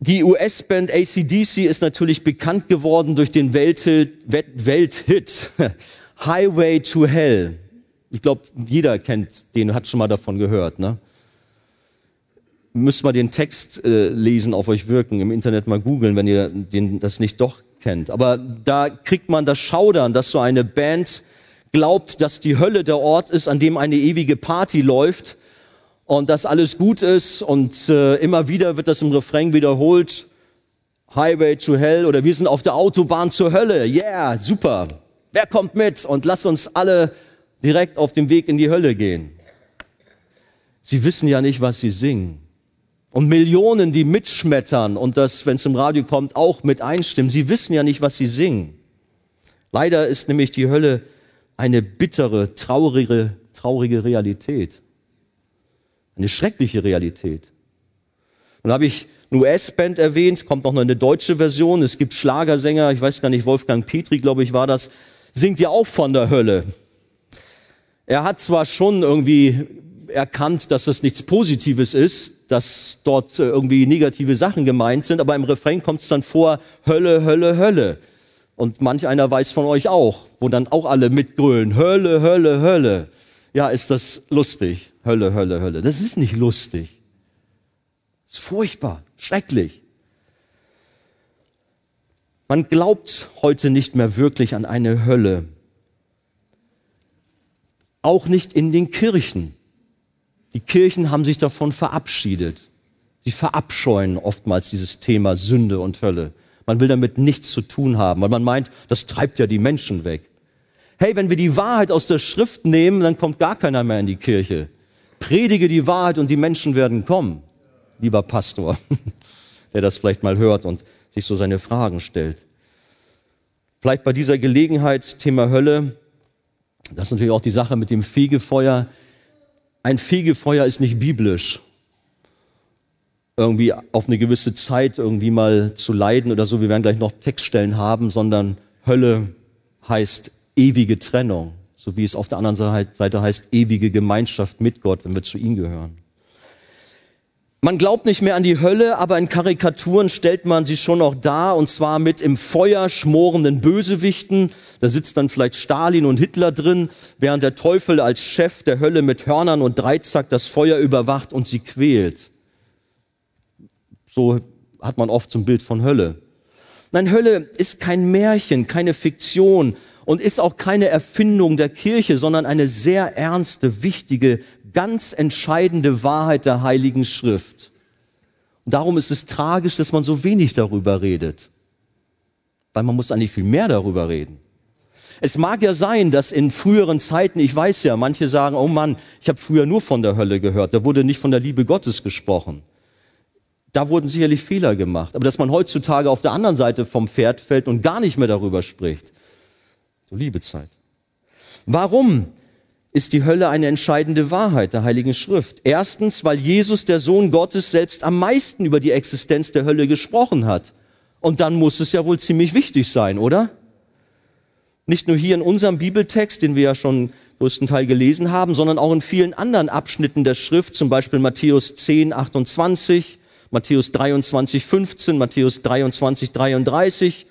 [SPEAKER 1] Die US-Band ACDC ist natürlich bekannt geworden durch den Welthit, Welthit Highway to Hell. Ich glaube, jeder kennt den, hat schon mal davon gehört. Ne? Müsst mal den Text äh, lesen, auf euch wirken, im Internet mal googeln, wenn ihr den, das nicht doch kennt. Aber da kriegt man das Schaudern, dass so eine Band glaubt, dass die Hölle der Ort ist, an dem eine ewige Party läuft und dass alles gut ist und äh, immer wieder wird das im Refrain wiederholt. Highway to Hell oder wir sind auf der Autobahn zur Hölle. Yeah, super. Wer kommt mit? Und lass uns alle direkt auf dem Weg in die Hölle gehen. Sie wissen ja nicht, was sie singen. Und Millionen, die mitschmettern und das, wenn es im Radio kommt, auch mit einstimmen. Sie wissen ja nicht, was sie singen. Leider ist nämlich die Hölle eine bittere, traurige, traurige Realität. Eine schreckliche Realität. Und habe ich eine US-Band erwähnt, kommt noch eine deutsche Version. Es gibt Schlagersänger, ich weiß gar nicht, Wolfgang Petri, glaube ich, war das, singt ja auch von der Hölle. Er hat zwar schon irgendwie erkannt, dass das nichts Positives ist, dass dort irgendwie negative Sachen gemeint sind, aber im Refrain kommt es dann vor, Hölle, Hölle, Hölle. Und manch einer weiß von euch auch, wo dann auch alle mitgrölen, Hölle, Hölle, Hölle. Ja, ist das lustig. Hölle, Hölle, Hölle. Das ist nicht lustig. Das ist furchtbar, schrecklich. Man glaubt heute nicht mehr wirklich an eine Hölle. Auch nicht in den Kirchen. Die Kirchen haben sich davon verabschiedet. Sie verabscheuen oftmals dieses Thema Sünde und Hölle. Man will damit nichts zu tun haben, weil man meint, das treibt ja die Menschen weg. Hey, wenn wir die Wahrheit aus der Schrift nehmen, dann kommt gar keiner mehr in die Kirche. Predige die Wahrheit und die Menschen werden kommen. Lieber Pastor, der das vielleicht mal hört und sich so seine Fragen stellt. Vielleicht bei dieser Gelegenheit Thema Hölle. Das ist natürlich auch die Sache mit dem Fegefeuer. Ein Fegefeuer ist nicht biblisch. Irgendwie auf eine gewisse Zeit irgendwie mal zu leiden oder so. Wir werden gleich noch Textstellen haben, sondern Hölle heißt ewige Trennung so wie es auf der anderen Seite heißt, ewige Gemeinschaft mit Gott, wenn wir zu ihm gehören. Man glaubt nicht mehr an die Hölle, aber in Karikaturen stellt man sie schon noch dar, und zwar mit im Feuer schmorenden Bösewichten. Da sitzt dann vielleicht Stalin und Hitler drin, während der Teufel als Chef der Hölle mit Hörnern und Dreizack das Feuer überwacht und sie quält. So hat man oft ein Bild von Hölle. Nein, Hölle ist kein Märchen, keine Fiktion, und ist auch keine Erfindung der Kirche, sondern eine sehr ernste, wichtige, ganz entscheidende Wahrheit der Heiligen Schrift. Und darum ist es tragisch, dass man so wenig darüber redet. Weil man muss eigentlich viel mehr darüber reden. Es mag ja sein, dass in früheren Zeiten, ich weiß ja, manche sagen, oh Mann, ich habe früher nur von der Hölle gehört, da wurde nicht von der Liebe Gottes gesprochen. Da wurden sicherlich Fehler gemacht. Aber dass man heutzutage auf der anderen Seite vom Pferd fällt und gar nicht mehr darüber spricht, so Liebezeit. Warum ist die Hölle eine entscheidende Wahrheit der Heiligen Schrift? Erstens, weil Jesus, der Sohn Gottes, selbst am meisten über die Existenz der Hölle gesprochen hat. Und dann muss es ja wohl ziemlich wichtig sein, oder? Nicht nur hier in unserem Bibeltext, den wir ja schon größten Teil gelesen haben, sondern auch in vielen anderen Abschnitten der Schrift, zum Beispiel Matthäus 10, 28, Matthäus 23, 15, Matthäus 23, 33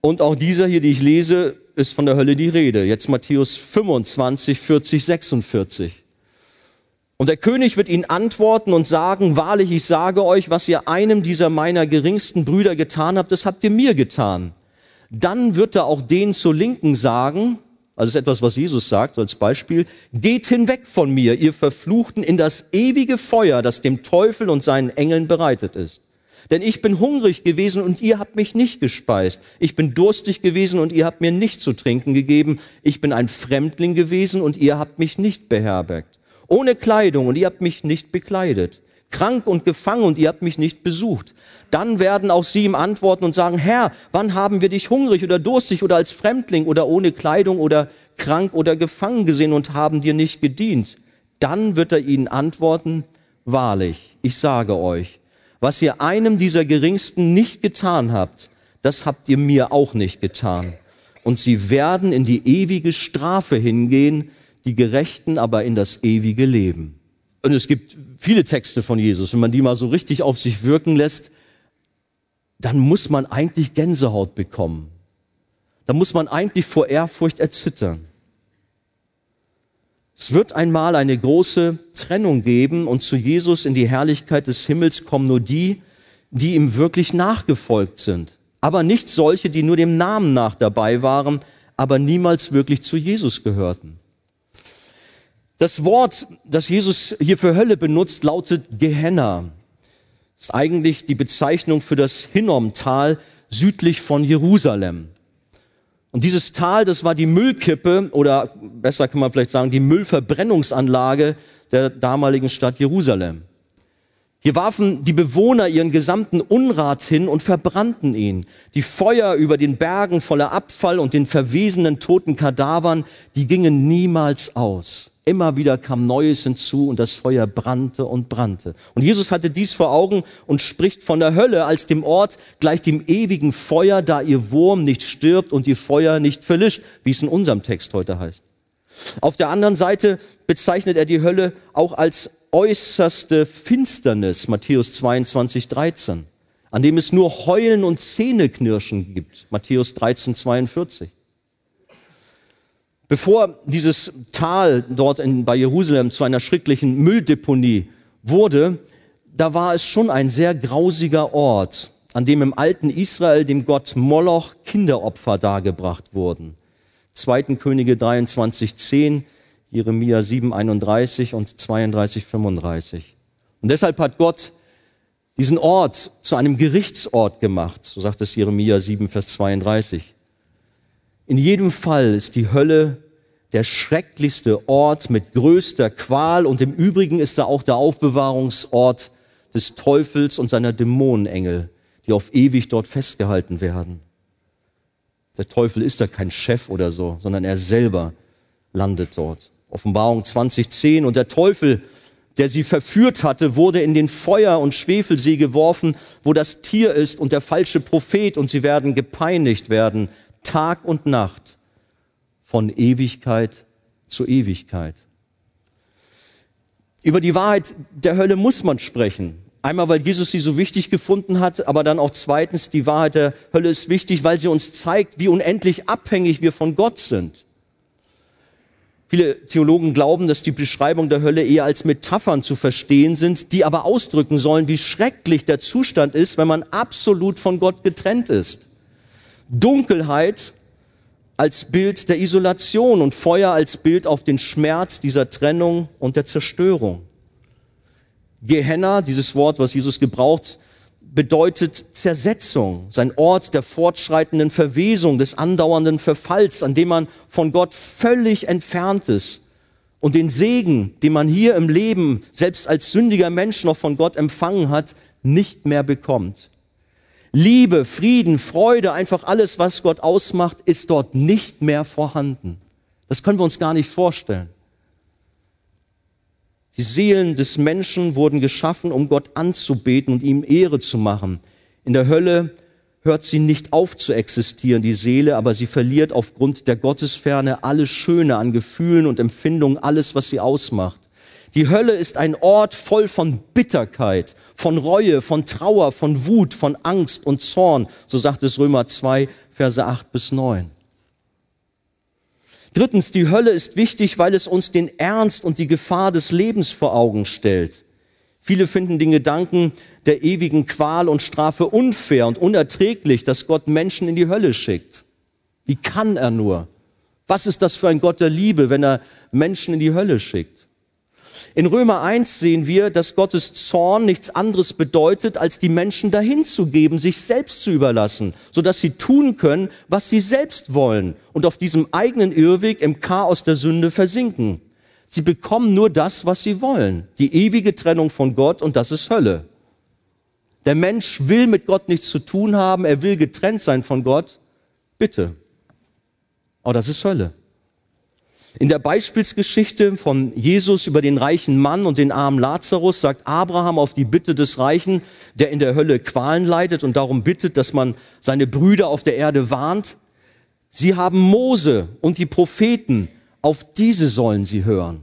[SPEAKER 1] und auch dieser hier, die ich lese, ist von der Hölle die Rede. Jetzt Matthäus 25, 40, 46. Und der König wird ihnen antworten und sagen, wahrlich, ich sage euch, was ihr einem dieser meiner geringsten Brüder getan habt, das habt ihr mir getan. Dann wird er auch denen zur Linken sagen, also ist etwas, was Jesus sagt als Beispiel, geht hinweg von mir, ihr Verfluchten, in das ewige Feuer, das dem Teufel und seinen Engeln bereitet ist. Denn ich bin hungrig gewesen und ihr habt mich nicht gespeist. Ich bin durstig gewesen und ihr habt mir nicht zu trinken gegeben. Ich bin ein Fremdling gewesen und ihr habt mich nicht beherbergt. Ohne Kleidung und ihr habt mich nicht bekleidet. Krank und gefangen und ihr habt mich nicht besucht. Dann werden auch sie ihm antworten und sagen, Herr, wann haben wir dich hungrig oder durstig oder als Fremdling oder ohne Kleidung oder krank oder gefangen gesehen und haben dir nicht gedient? Dann wird er ihnen antworten, wahrlich, ich sage euch, was ihr einem dieser Geringsten nicht getan habt, das habt ihr mir auch nicht getan. Und sie werden in die ewige Strafe hingehen, die Gerechten aber in das ewige Leben. Und es gibt viele Texte von Jesus, wenn man die mal so richtig auf sich wirken lässt, dann muss man eigentlich Gänsehaut bekommen. Da muss man eigentlich vor Ehrfurcht erzittern. Es wird einmal eine große Trennung geben und zu Jesus in die Herrlichkeit des Himmels kommen nur die, die ihm wirklich nachgefolgt sind. Aber nicht solche, die nur dem Namen nach dabei waren, aber niemals wirklich zu Jesus gehörten. Das Wort, das Jesus hier für Hölle benutzt, lautet Gehenna. Das ist eigentlich die Bezeichnung für das Hinnomtal südlich von Jerusalem. Und dieses Tal, das war die Müllkippe oder besser kann man vielleicht sagen, die Müllverbrennungsanlage der damaligen Stadt Jerusalem. Hier warfen die Bewohner ihren gesamten Unrat hin und verbrannten ihn. Die Feuer über den Bergen voller Abfall und den verwesenen toten Kadavern, die gingen niemals aus. Immer wieder kam Neues hinzu und das Feuer brannte und brannte. Und Jesus hatte dies vor Augen und spricht von der Hölle als dem Ort gleich dem ewigen Feuer, da ihr Wurm nicht stirbt und ihr Feuer nicht verlischt, wie es in unserem Text heute heißt. Auf der anderen Seite bezeichnet er die Hölle auch als äußerste Finsternis, Matthäus 22, 13, an dem es nur Heulen und Zähneknirschen gibt, Matthäus 13, 42. Bevor dieses Tal dort in, bei Jerusalem zu einer schrecklichen Mülldeponie wurde, da war es schon ein sehr grausiger Ort, an dem im alten Israel dem Gott Moloch Kinderopfer dargebracht wurden. 2. Könige 23, 10, Jeremia 7, 31 und 32, 35. Und deshalb hat Gott diesen Ort zu einem Gerichtsort gemacht, so sagt es Jeremia 7, Vers 32. In jedem Fall ist die Hölle der schrecklichste Ort mit größter Qual und im Übrigen ist er auch der Aufbewahrungsort des Teufels und seiner Dämonenengel, die auf ewig dort festgehalten werden. Der Teufel ist da kein Chef oder so, sondern er selber landet dort. Offenbarung 2010 und der Teufel, der sie verführt hatte, wurde in den Feuer- und Schwefelsee geworfen, wo das Tier ist und der falsche Prophet und sie werden gepeinigt werden Tag und Nacht, von Ewigkeit zu Ewigkeit. Über die Wahrheit der Hölle muss man sprechen. Einmal, weil Jesus sie so wichtig gefunden hat, aber dann auch zweitens, die Wahrheit der Hölle ist wichtig, weil sie uns zeigt, wie unendlich abhängig wir von Gott sind. Viele Theologen glauben, dass die Beschreibung der Hölle eher als Metaphern zu verstehen sind, die aber ausdrücken sollen, wie schrecklich der Zustand ist, wenn man absolut von Gott getrennt ist. Dunkelheit als Bild der Isolation und Feuer als Bild auf den Schmerz dieser Trennung und der Zerstörung. Gehenna, dieses Wort, was Jesus gebraucht, bedeutet Zersetzung, sein Ort der fortschreitenden Verwesung, des andauernden Verfalls, an dem man von Gott völlig entfernt ist und den Segen, den man hier im Leben selbst als sündiger Mensch noch von Gott empfangen hat, nicht mehr bekommt. Liebe, Frieden, Freude, einfach alles, was Gott ausmacht, ist dort nicht mehr vorhanden. Das können wir uns gar nicht vorstellen. Die Seelen des Menschen wurden geschaffen, um Gott anzubeten und ihm Ehre zu machen. In der Hölle hört sie nicht auf zu existieren, die Seele, aber sie verliert aufgrund der Gottesferne alles Schöne an Gefühlen und Empfindungen, alles, was sie ausmacht. Die Hölle ist ein Ort voll von Bitterkeit, von Reue, von Trauer, von Wut, von Angst und Zorn, so sagt es Römer 2, Verse 8 bis 9. Drittens, die Hölle ist wichtig, weil es uns den Ernst und die Gefahr des Lebens vor Augen stellt. Viele finden den Gedanken der ewigen Qual und Strafe unfair und unerträglich, dass Gott Menschen in die Hölle schickt. Wie kann er nur? Was ist das für ein Gott der Liebe, wenn er Menschen in die Hölle schickt? In Römer 1 sehen wir, dass Gottes Zorn nichts anderes bedeutet, als die Menschen dahin zu geben, sich selbst zu überlassen, sodass sie tun können, was sie selbst wollen und auf diesem eigenen Irrweg im Chaos der Sünde versinken. Sie bekommen nur das, was sie wollen, die ewige Trennung von Gott und das ist Hölle. Der Mensch will mit Gott nichts zu tun haben, er will getrennt sein von Gott. Bitte. Aber das ist Hölle. In der Beispielsgeschichte von Jesus über den reichen Mann und den armen Lazarus sagt Abraham auf die Bitte des Reichen, der in der Hölle Qualen leidet und darum bittet, dass man seine Brüder auf der Erde warnt. Sie haben Mose und die Propheten, auf diese sollen sie hören.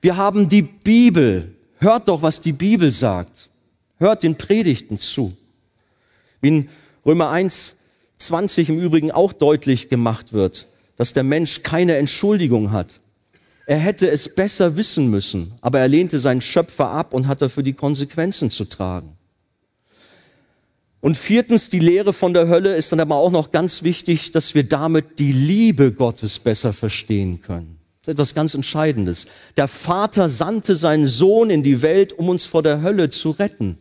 [SPEAKER 1] Wir haben die Bibel. Hört doch, was die Bibel sagt. Hört den Predigten zu. Wie in Römer 1, 20 im Übrigen auch deutlich gemacht wird dass der Mensch keine Entschuldigung hat. Er hätte es besser wissen müssen, aber er lehnte seinen Schöpfer ab und hat dafür die Konsequenzen zu tragen. Und viertens, die Lehre von der Hölle ist dann aber auch noch ganz wichtig, dass wir damit die Liebe Gottes besser verstehen können. Das ist etwas ganz Entscheidendes. Der Vater sandte seinen Sohn in die Welt, um uns vor der Hölle zu retten.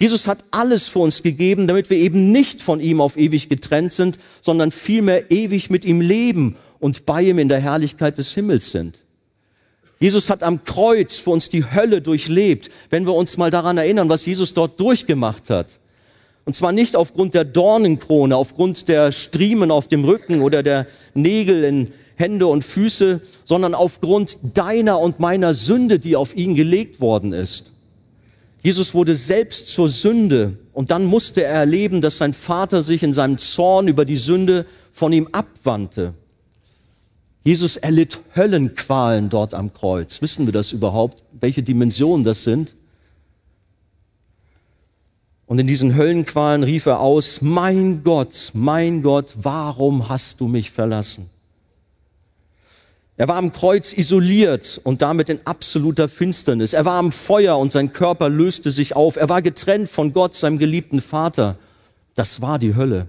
[SPEAKER 1] Jesus hat alles für uns gegeben, damit wir eben nicht von ihm auf ewig getrennt sind, sondern vielmehr ewig mit ihm leben und bei ihm in der Herrlichkeit des Himmels sind. Jesus hat am Kreuz für uns die Hölle durchlebt, wenn wir uns mal daran erinnern, was Jesus dort durchgemacht hat. Und zwar nicht aufgrund der Dornenkrone, aufgrund der Striemen auf dem Rücken oder der Nägel in Hände und Füße, sondern aufgrund deiner und meiner Sünde, die auf ihn gelegt worden ist. Jesus wurde selbst zur Sünde und dann musste er erleben, dass sein Vater sich in seinem Zorn über die Sünde von ihm abwandte. Jesus erlitt Höllenqualen dort am Kreuz. Wissen wir das überhaupt, welche Dimensionen das sind? Und in diesen Höllenqualen rief er aus, mein Gott, mein Gott, warum hast du mich verlassen? Er war am Kreuz isoliert und damit in absoluter Finsternis. Er war am Feuer und sein Körper löste sich auf. Er war getrennt von Gott, seinem geliebten Vater. Das war die Hölle.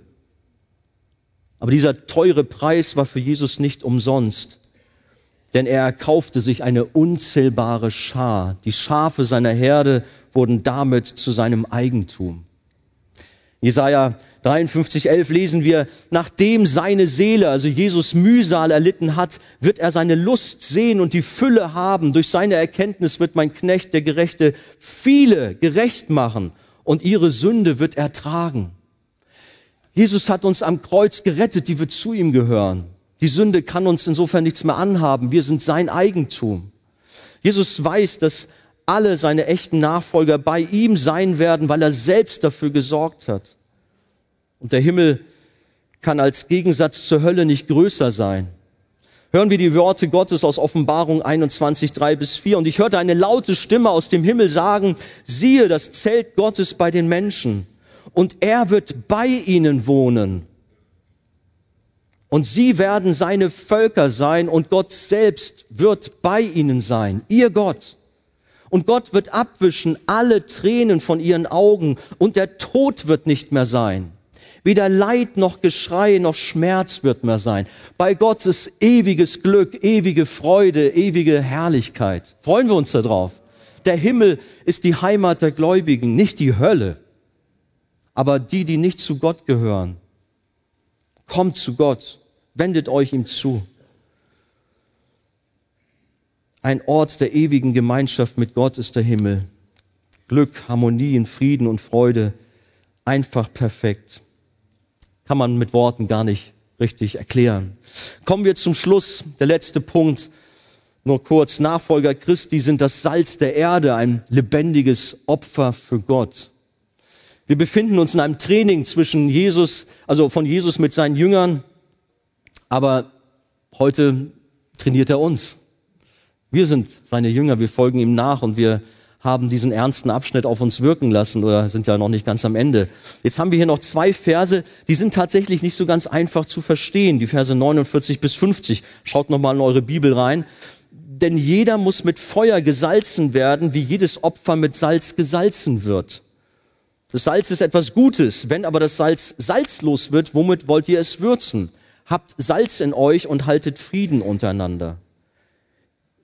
[SPEAKER 1] Aber dieser teure Preis war für Jesus nicht umsonst, denn er erkaufte sich eine unzählbare Schar. Die Schafe seiner Herde wurden damit zu seinem Eigentum. Jesaja 53, 11 lesen wir, nachdem seine Seele, also Jesus Mühsal erlitten hat, wird er seine Lust sehen und die Fülle haben. Durch seine Erkenntnis wird mein Knecht, der Gerechte, viele gerecht machen und ihre Sünde wird er tragen. Jesus hat uns am Kreuz gerettet, die wir zu ihm gehören. Die Sünde kann uns insofern nichts mehr anhaben. Wir sind sein Eigentum. Jesus weiß, dass alle seine echten Nachfolger bei ihm sein werden, weil er selbst dafür gesorgt hat. Und der Himmel kann als Gegensatz zur Hölle nicht größer sein. Hören wir die Worte Gottes aus Offenbarung 21, 3 bis 4. Und ich hörte eine laute Stimme aus dem Himmel sagen, siehe das Zelt Gottes bei den Menschen. Und er wird bei ihnen wohnen. Und sie werden seine Völker sein und Gott selbst wird bei ihnen sein, ihr Gott. Und Gott wird abwischen alle Tränen von ihren Augen und der Tod wird nicht mehr sein. Weder Leid noch Geschrei noch Schmerz wird mehr sein. Bei Gott ist ewiges Glück, ewige Freude, ewige Herrlichkeit. Freuen wir uns darauf. Der Himmel ist die Heimat der Gläubigen, nicht die Hölle. Aber die, die nicht zu Gott gehören, kommt zu Gott, wendet euch ihm zu. Ein Ort der ewigen Gemeinschaft mit Gott ist der Himmel. Glück, Harmonie, Frieden und Freude, einfach perfekt kann man mit Worten gar nicht richtig erklären. Kommen wir zum Schluss. Der letzte Punkt. Nur kurz. Nachfolger Christi sind das Salz der Erde, ein lebendiges Opfer für Gott. Wir befinden uns in einem Training zwischen Jesus, also von Jesus mit seinen Jüngern. Aber heute trainiert er uns. Wir sind seine Jünger, wir folgen ihm nach und wir haben diesen ernsten Abschnitt auf uns wirken lassen oder sind ja noch nicht ganz am Ende. Jetzt haben wir hier noch zwei Verse, die sind tatsächlich nicht so ganz einfach zu verstehen, die Verse 49 bis 50. Schaut nochmal in eure Bibel rein. Denn jeder muss mit Feuer gesalzen werden, wie jedes Opfer mit Salz gesalzen wird. Das Salz ist etwas Gutes. Wenn aber das Salz salzlos wird, womit wollt ihr es würzen? Habt Salz in euch und haltet Frieden untereinander.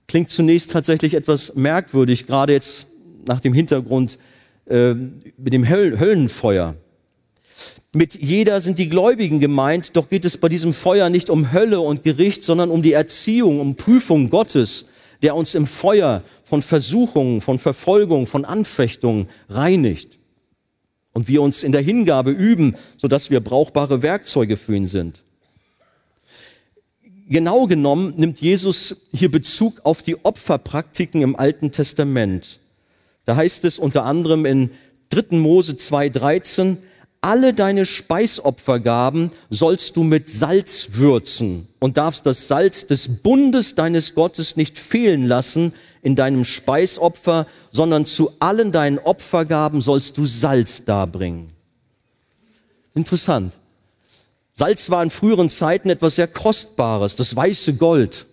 [SPEAKER 1] Klingt zunächst tatsächlich etwas merkwürdig, gerade jetzt nach dem Hintergrund äh, mit dem Höll Höllenfeuer. Mit jeder sind die Gläubigen gemeint, doch geht es bei diesem Feuer nicht um Hölle und Gericht, sondern um die Erziehung, um Prüfung Gottes, der uns im Feuer von Versuchungen, von Verfolgung, von Anfechtungen reinigt. Und wir uns in der Hingabe üben, sodass wir brauchbare Werkzeuge für ihn sind. Genau genommen nimmt Jesus hier Bezug auf die Opferpraktiken im Alten Testament. Da heißt es unter anderem in 3. Mose 2.13, alle deine Speisopfergaben sollst du mit Salz würzen und darfst das Salz des Bundes deines Gottes nicht fehlen lassen in deinem Speisopfer, sondern zu allen deinen Opfergaben sollst du Salz darbringen. Interessant. Salz war in früheren Zeiten etwas sehr Kostbares, das weiße Gold.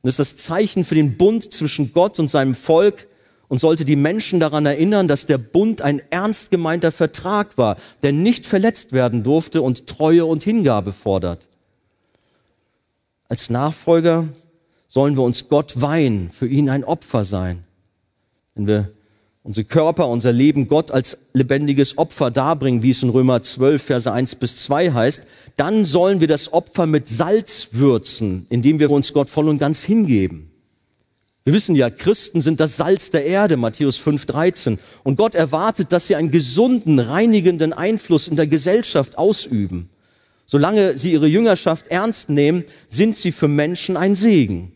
[SPEAKER 1] Und ist das Zeichen für den Bund zwischen Gott und seinem Volk und sollte die Menschen daran erinnern, dass der Bund ein ernst gemeinter Vertrag war, der nicht verletzt werden durfte und Treue und Hingabe fordert. Als Nachfolger sollen wir uns Gott weihen, für ihn ein Opfer sein. Wenn wir unsere Körper, unser Leben Gott als lebendiges Opfer darbringen, wie es in Römer 12, Verse 1 bis 2 heißt, dann sollen wir das Opfer mit Salz würzen, indem wir uns Gott voll und ganz hingeben. Wir wissen ja, Christen sind das Salz der Erde, Matthäus 5, 13. Und Gott erwartet, dass sie einen gesunden, reinigenden Einfluss in der Gesellschaft ausüben. Solange sie ihre Jüngerschaft ernst nehmen, sind sie für Menschen ein Segen.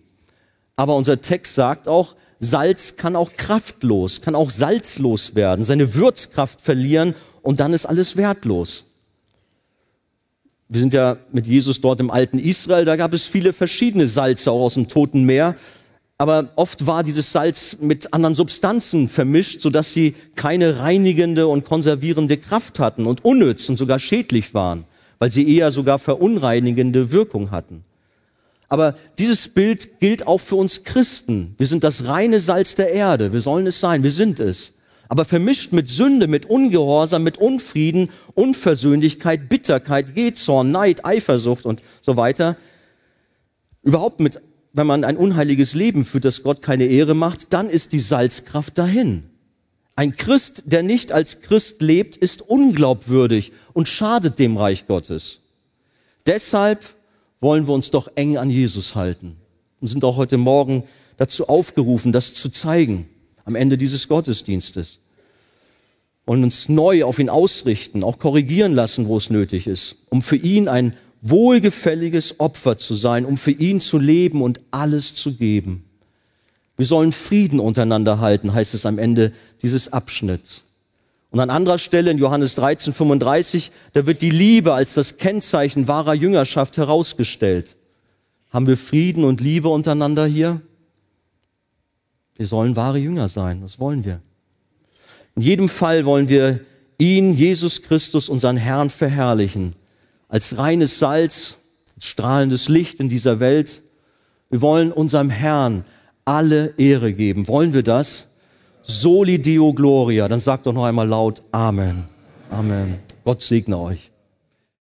[SPEAKER 1] Aber unser Text sagt auch, Salz kann auch kraftlos, kann auch salzlos werden, seine Würzkraft verlieren und dann ist alles wertlos. Wir sind ja mit Jesus dort im alten Israel, da gab es viele verschiedene Salze auch aus dem Toten Meer, aber oft war dieses Salz mit anderen Substanzen vermischt, sodass sie keine reinigende und konservierende Kraft hatten und unnütz und sogar schädlich waren, weil sie eher sogar verunreinigende Wirkung hatten. Aber dieses Bild gilt auch für uns Christen. Wir sind das reine Salz der Erde. Wir sollen es sein. Wir sind es. Aber vermischt mit Sünde, mit Ungehorsam, mit Unfrieden, Unversöhnlichkeit, Bitterkeit, Jezorn, Neid, Eifersucht und so weiter. Überhaupt mit, wenn man ein unheiliges Leben führt, das Gott keine Ehre macht, dann ist die Salzkraft dahin. Ein Christ, der nicht als Christ lebt, ist unglaubwürdig und schadet dem Reich Gottes. Deshalb wollen wir uns doch eng an Jesus halten und sind auch heute Morgen dazu aufgerufen, das zu zeigen am Ende dieses Gottesdienstes und uns neu auf ihn ausrichten, auch korrigieren lassen, wo es nötig ist, um für ihn ein wohlgefälliges Opfer zu sein, um für ihn zu leben und alles zu geben. Wir sollen Frieden untereinander halten, heißt es am Ende dieses Abschnitts. Und an anderer Stelle in Johannes 13, 35, da wird die Liebe als das Kennzeichen wahrer Jüngerschaft herausgestellt. Haben wir Frieden und Liebe untereinander hier? Wir sollen wahre Jünger sein. Das wollen wir. In jedem Fall wollen wir ihn, Jesus Christus, unseren Herrn, verherrlichen. Als reines Salz, als strahlendes Licht in dieser Welt. Wir wollen unserem Herrn alle Ehre geben. Wollen wir das? Soli Deo Gloria. Dann sagt doch noch einmal laut Amen. Amen. Gott segne euch.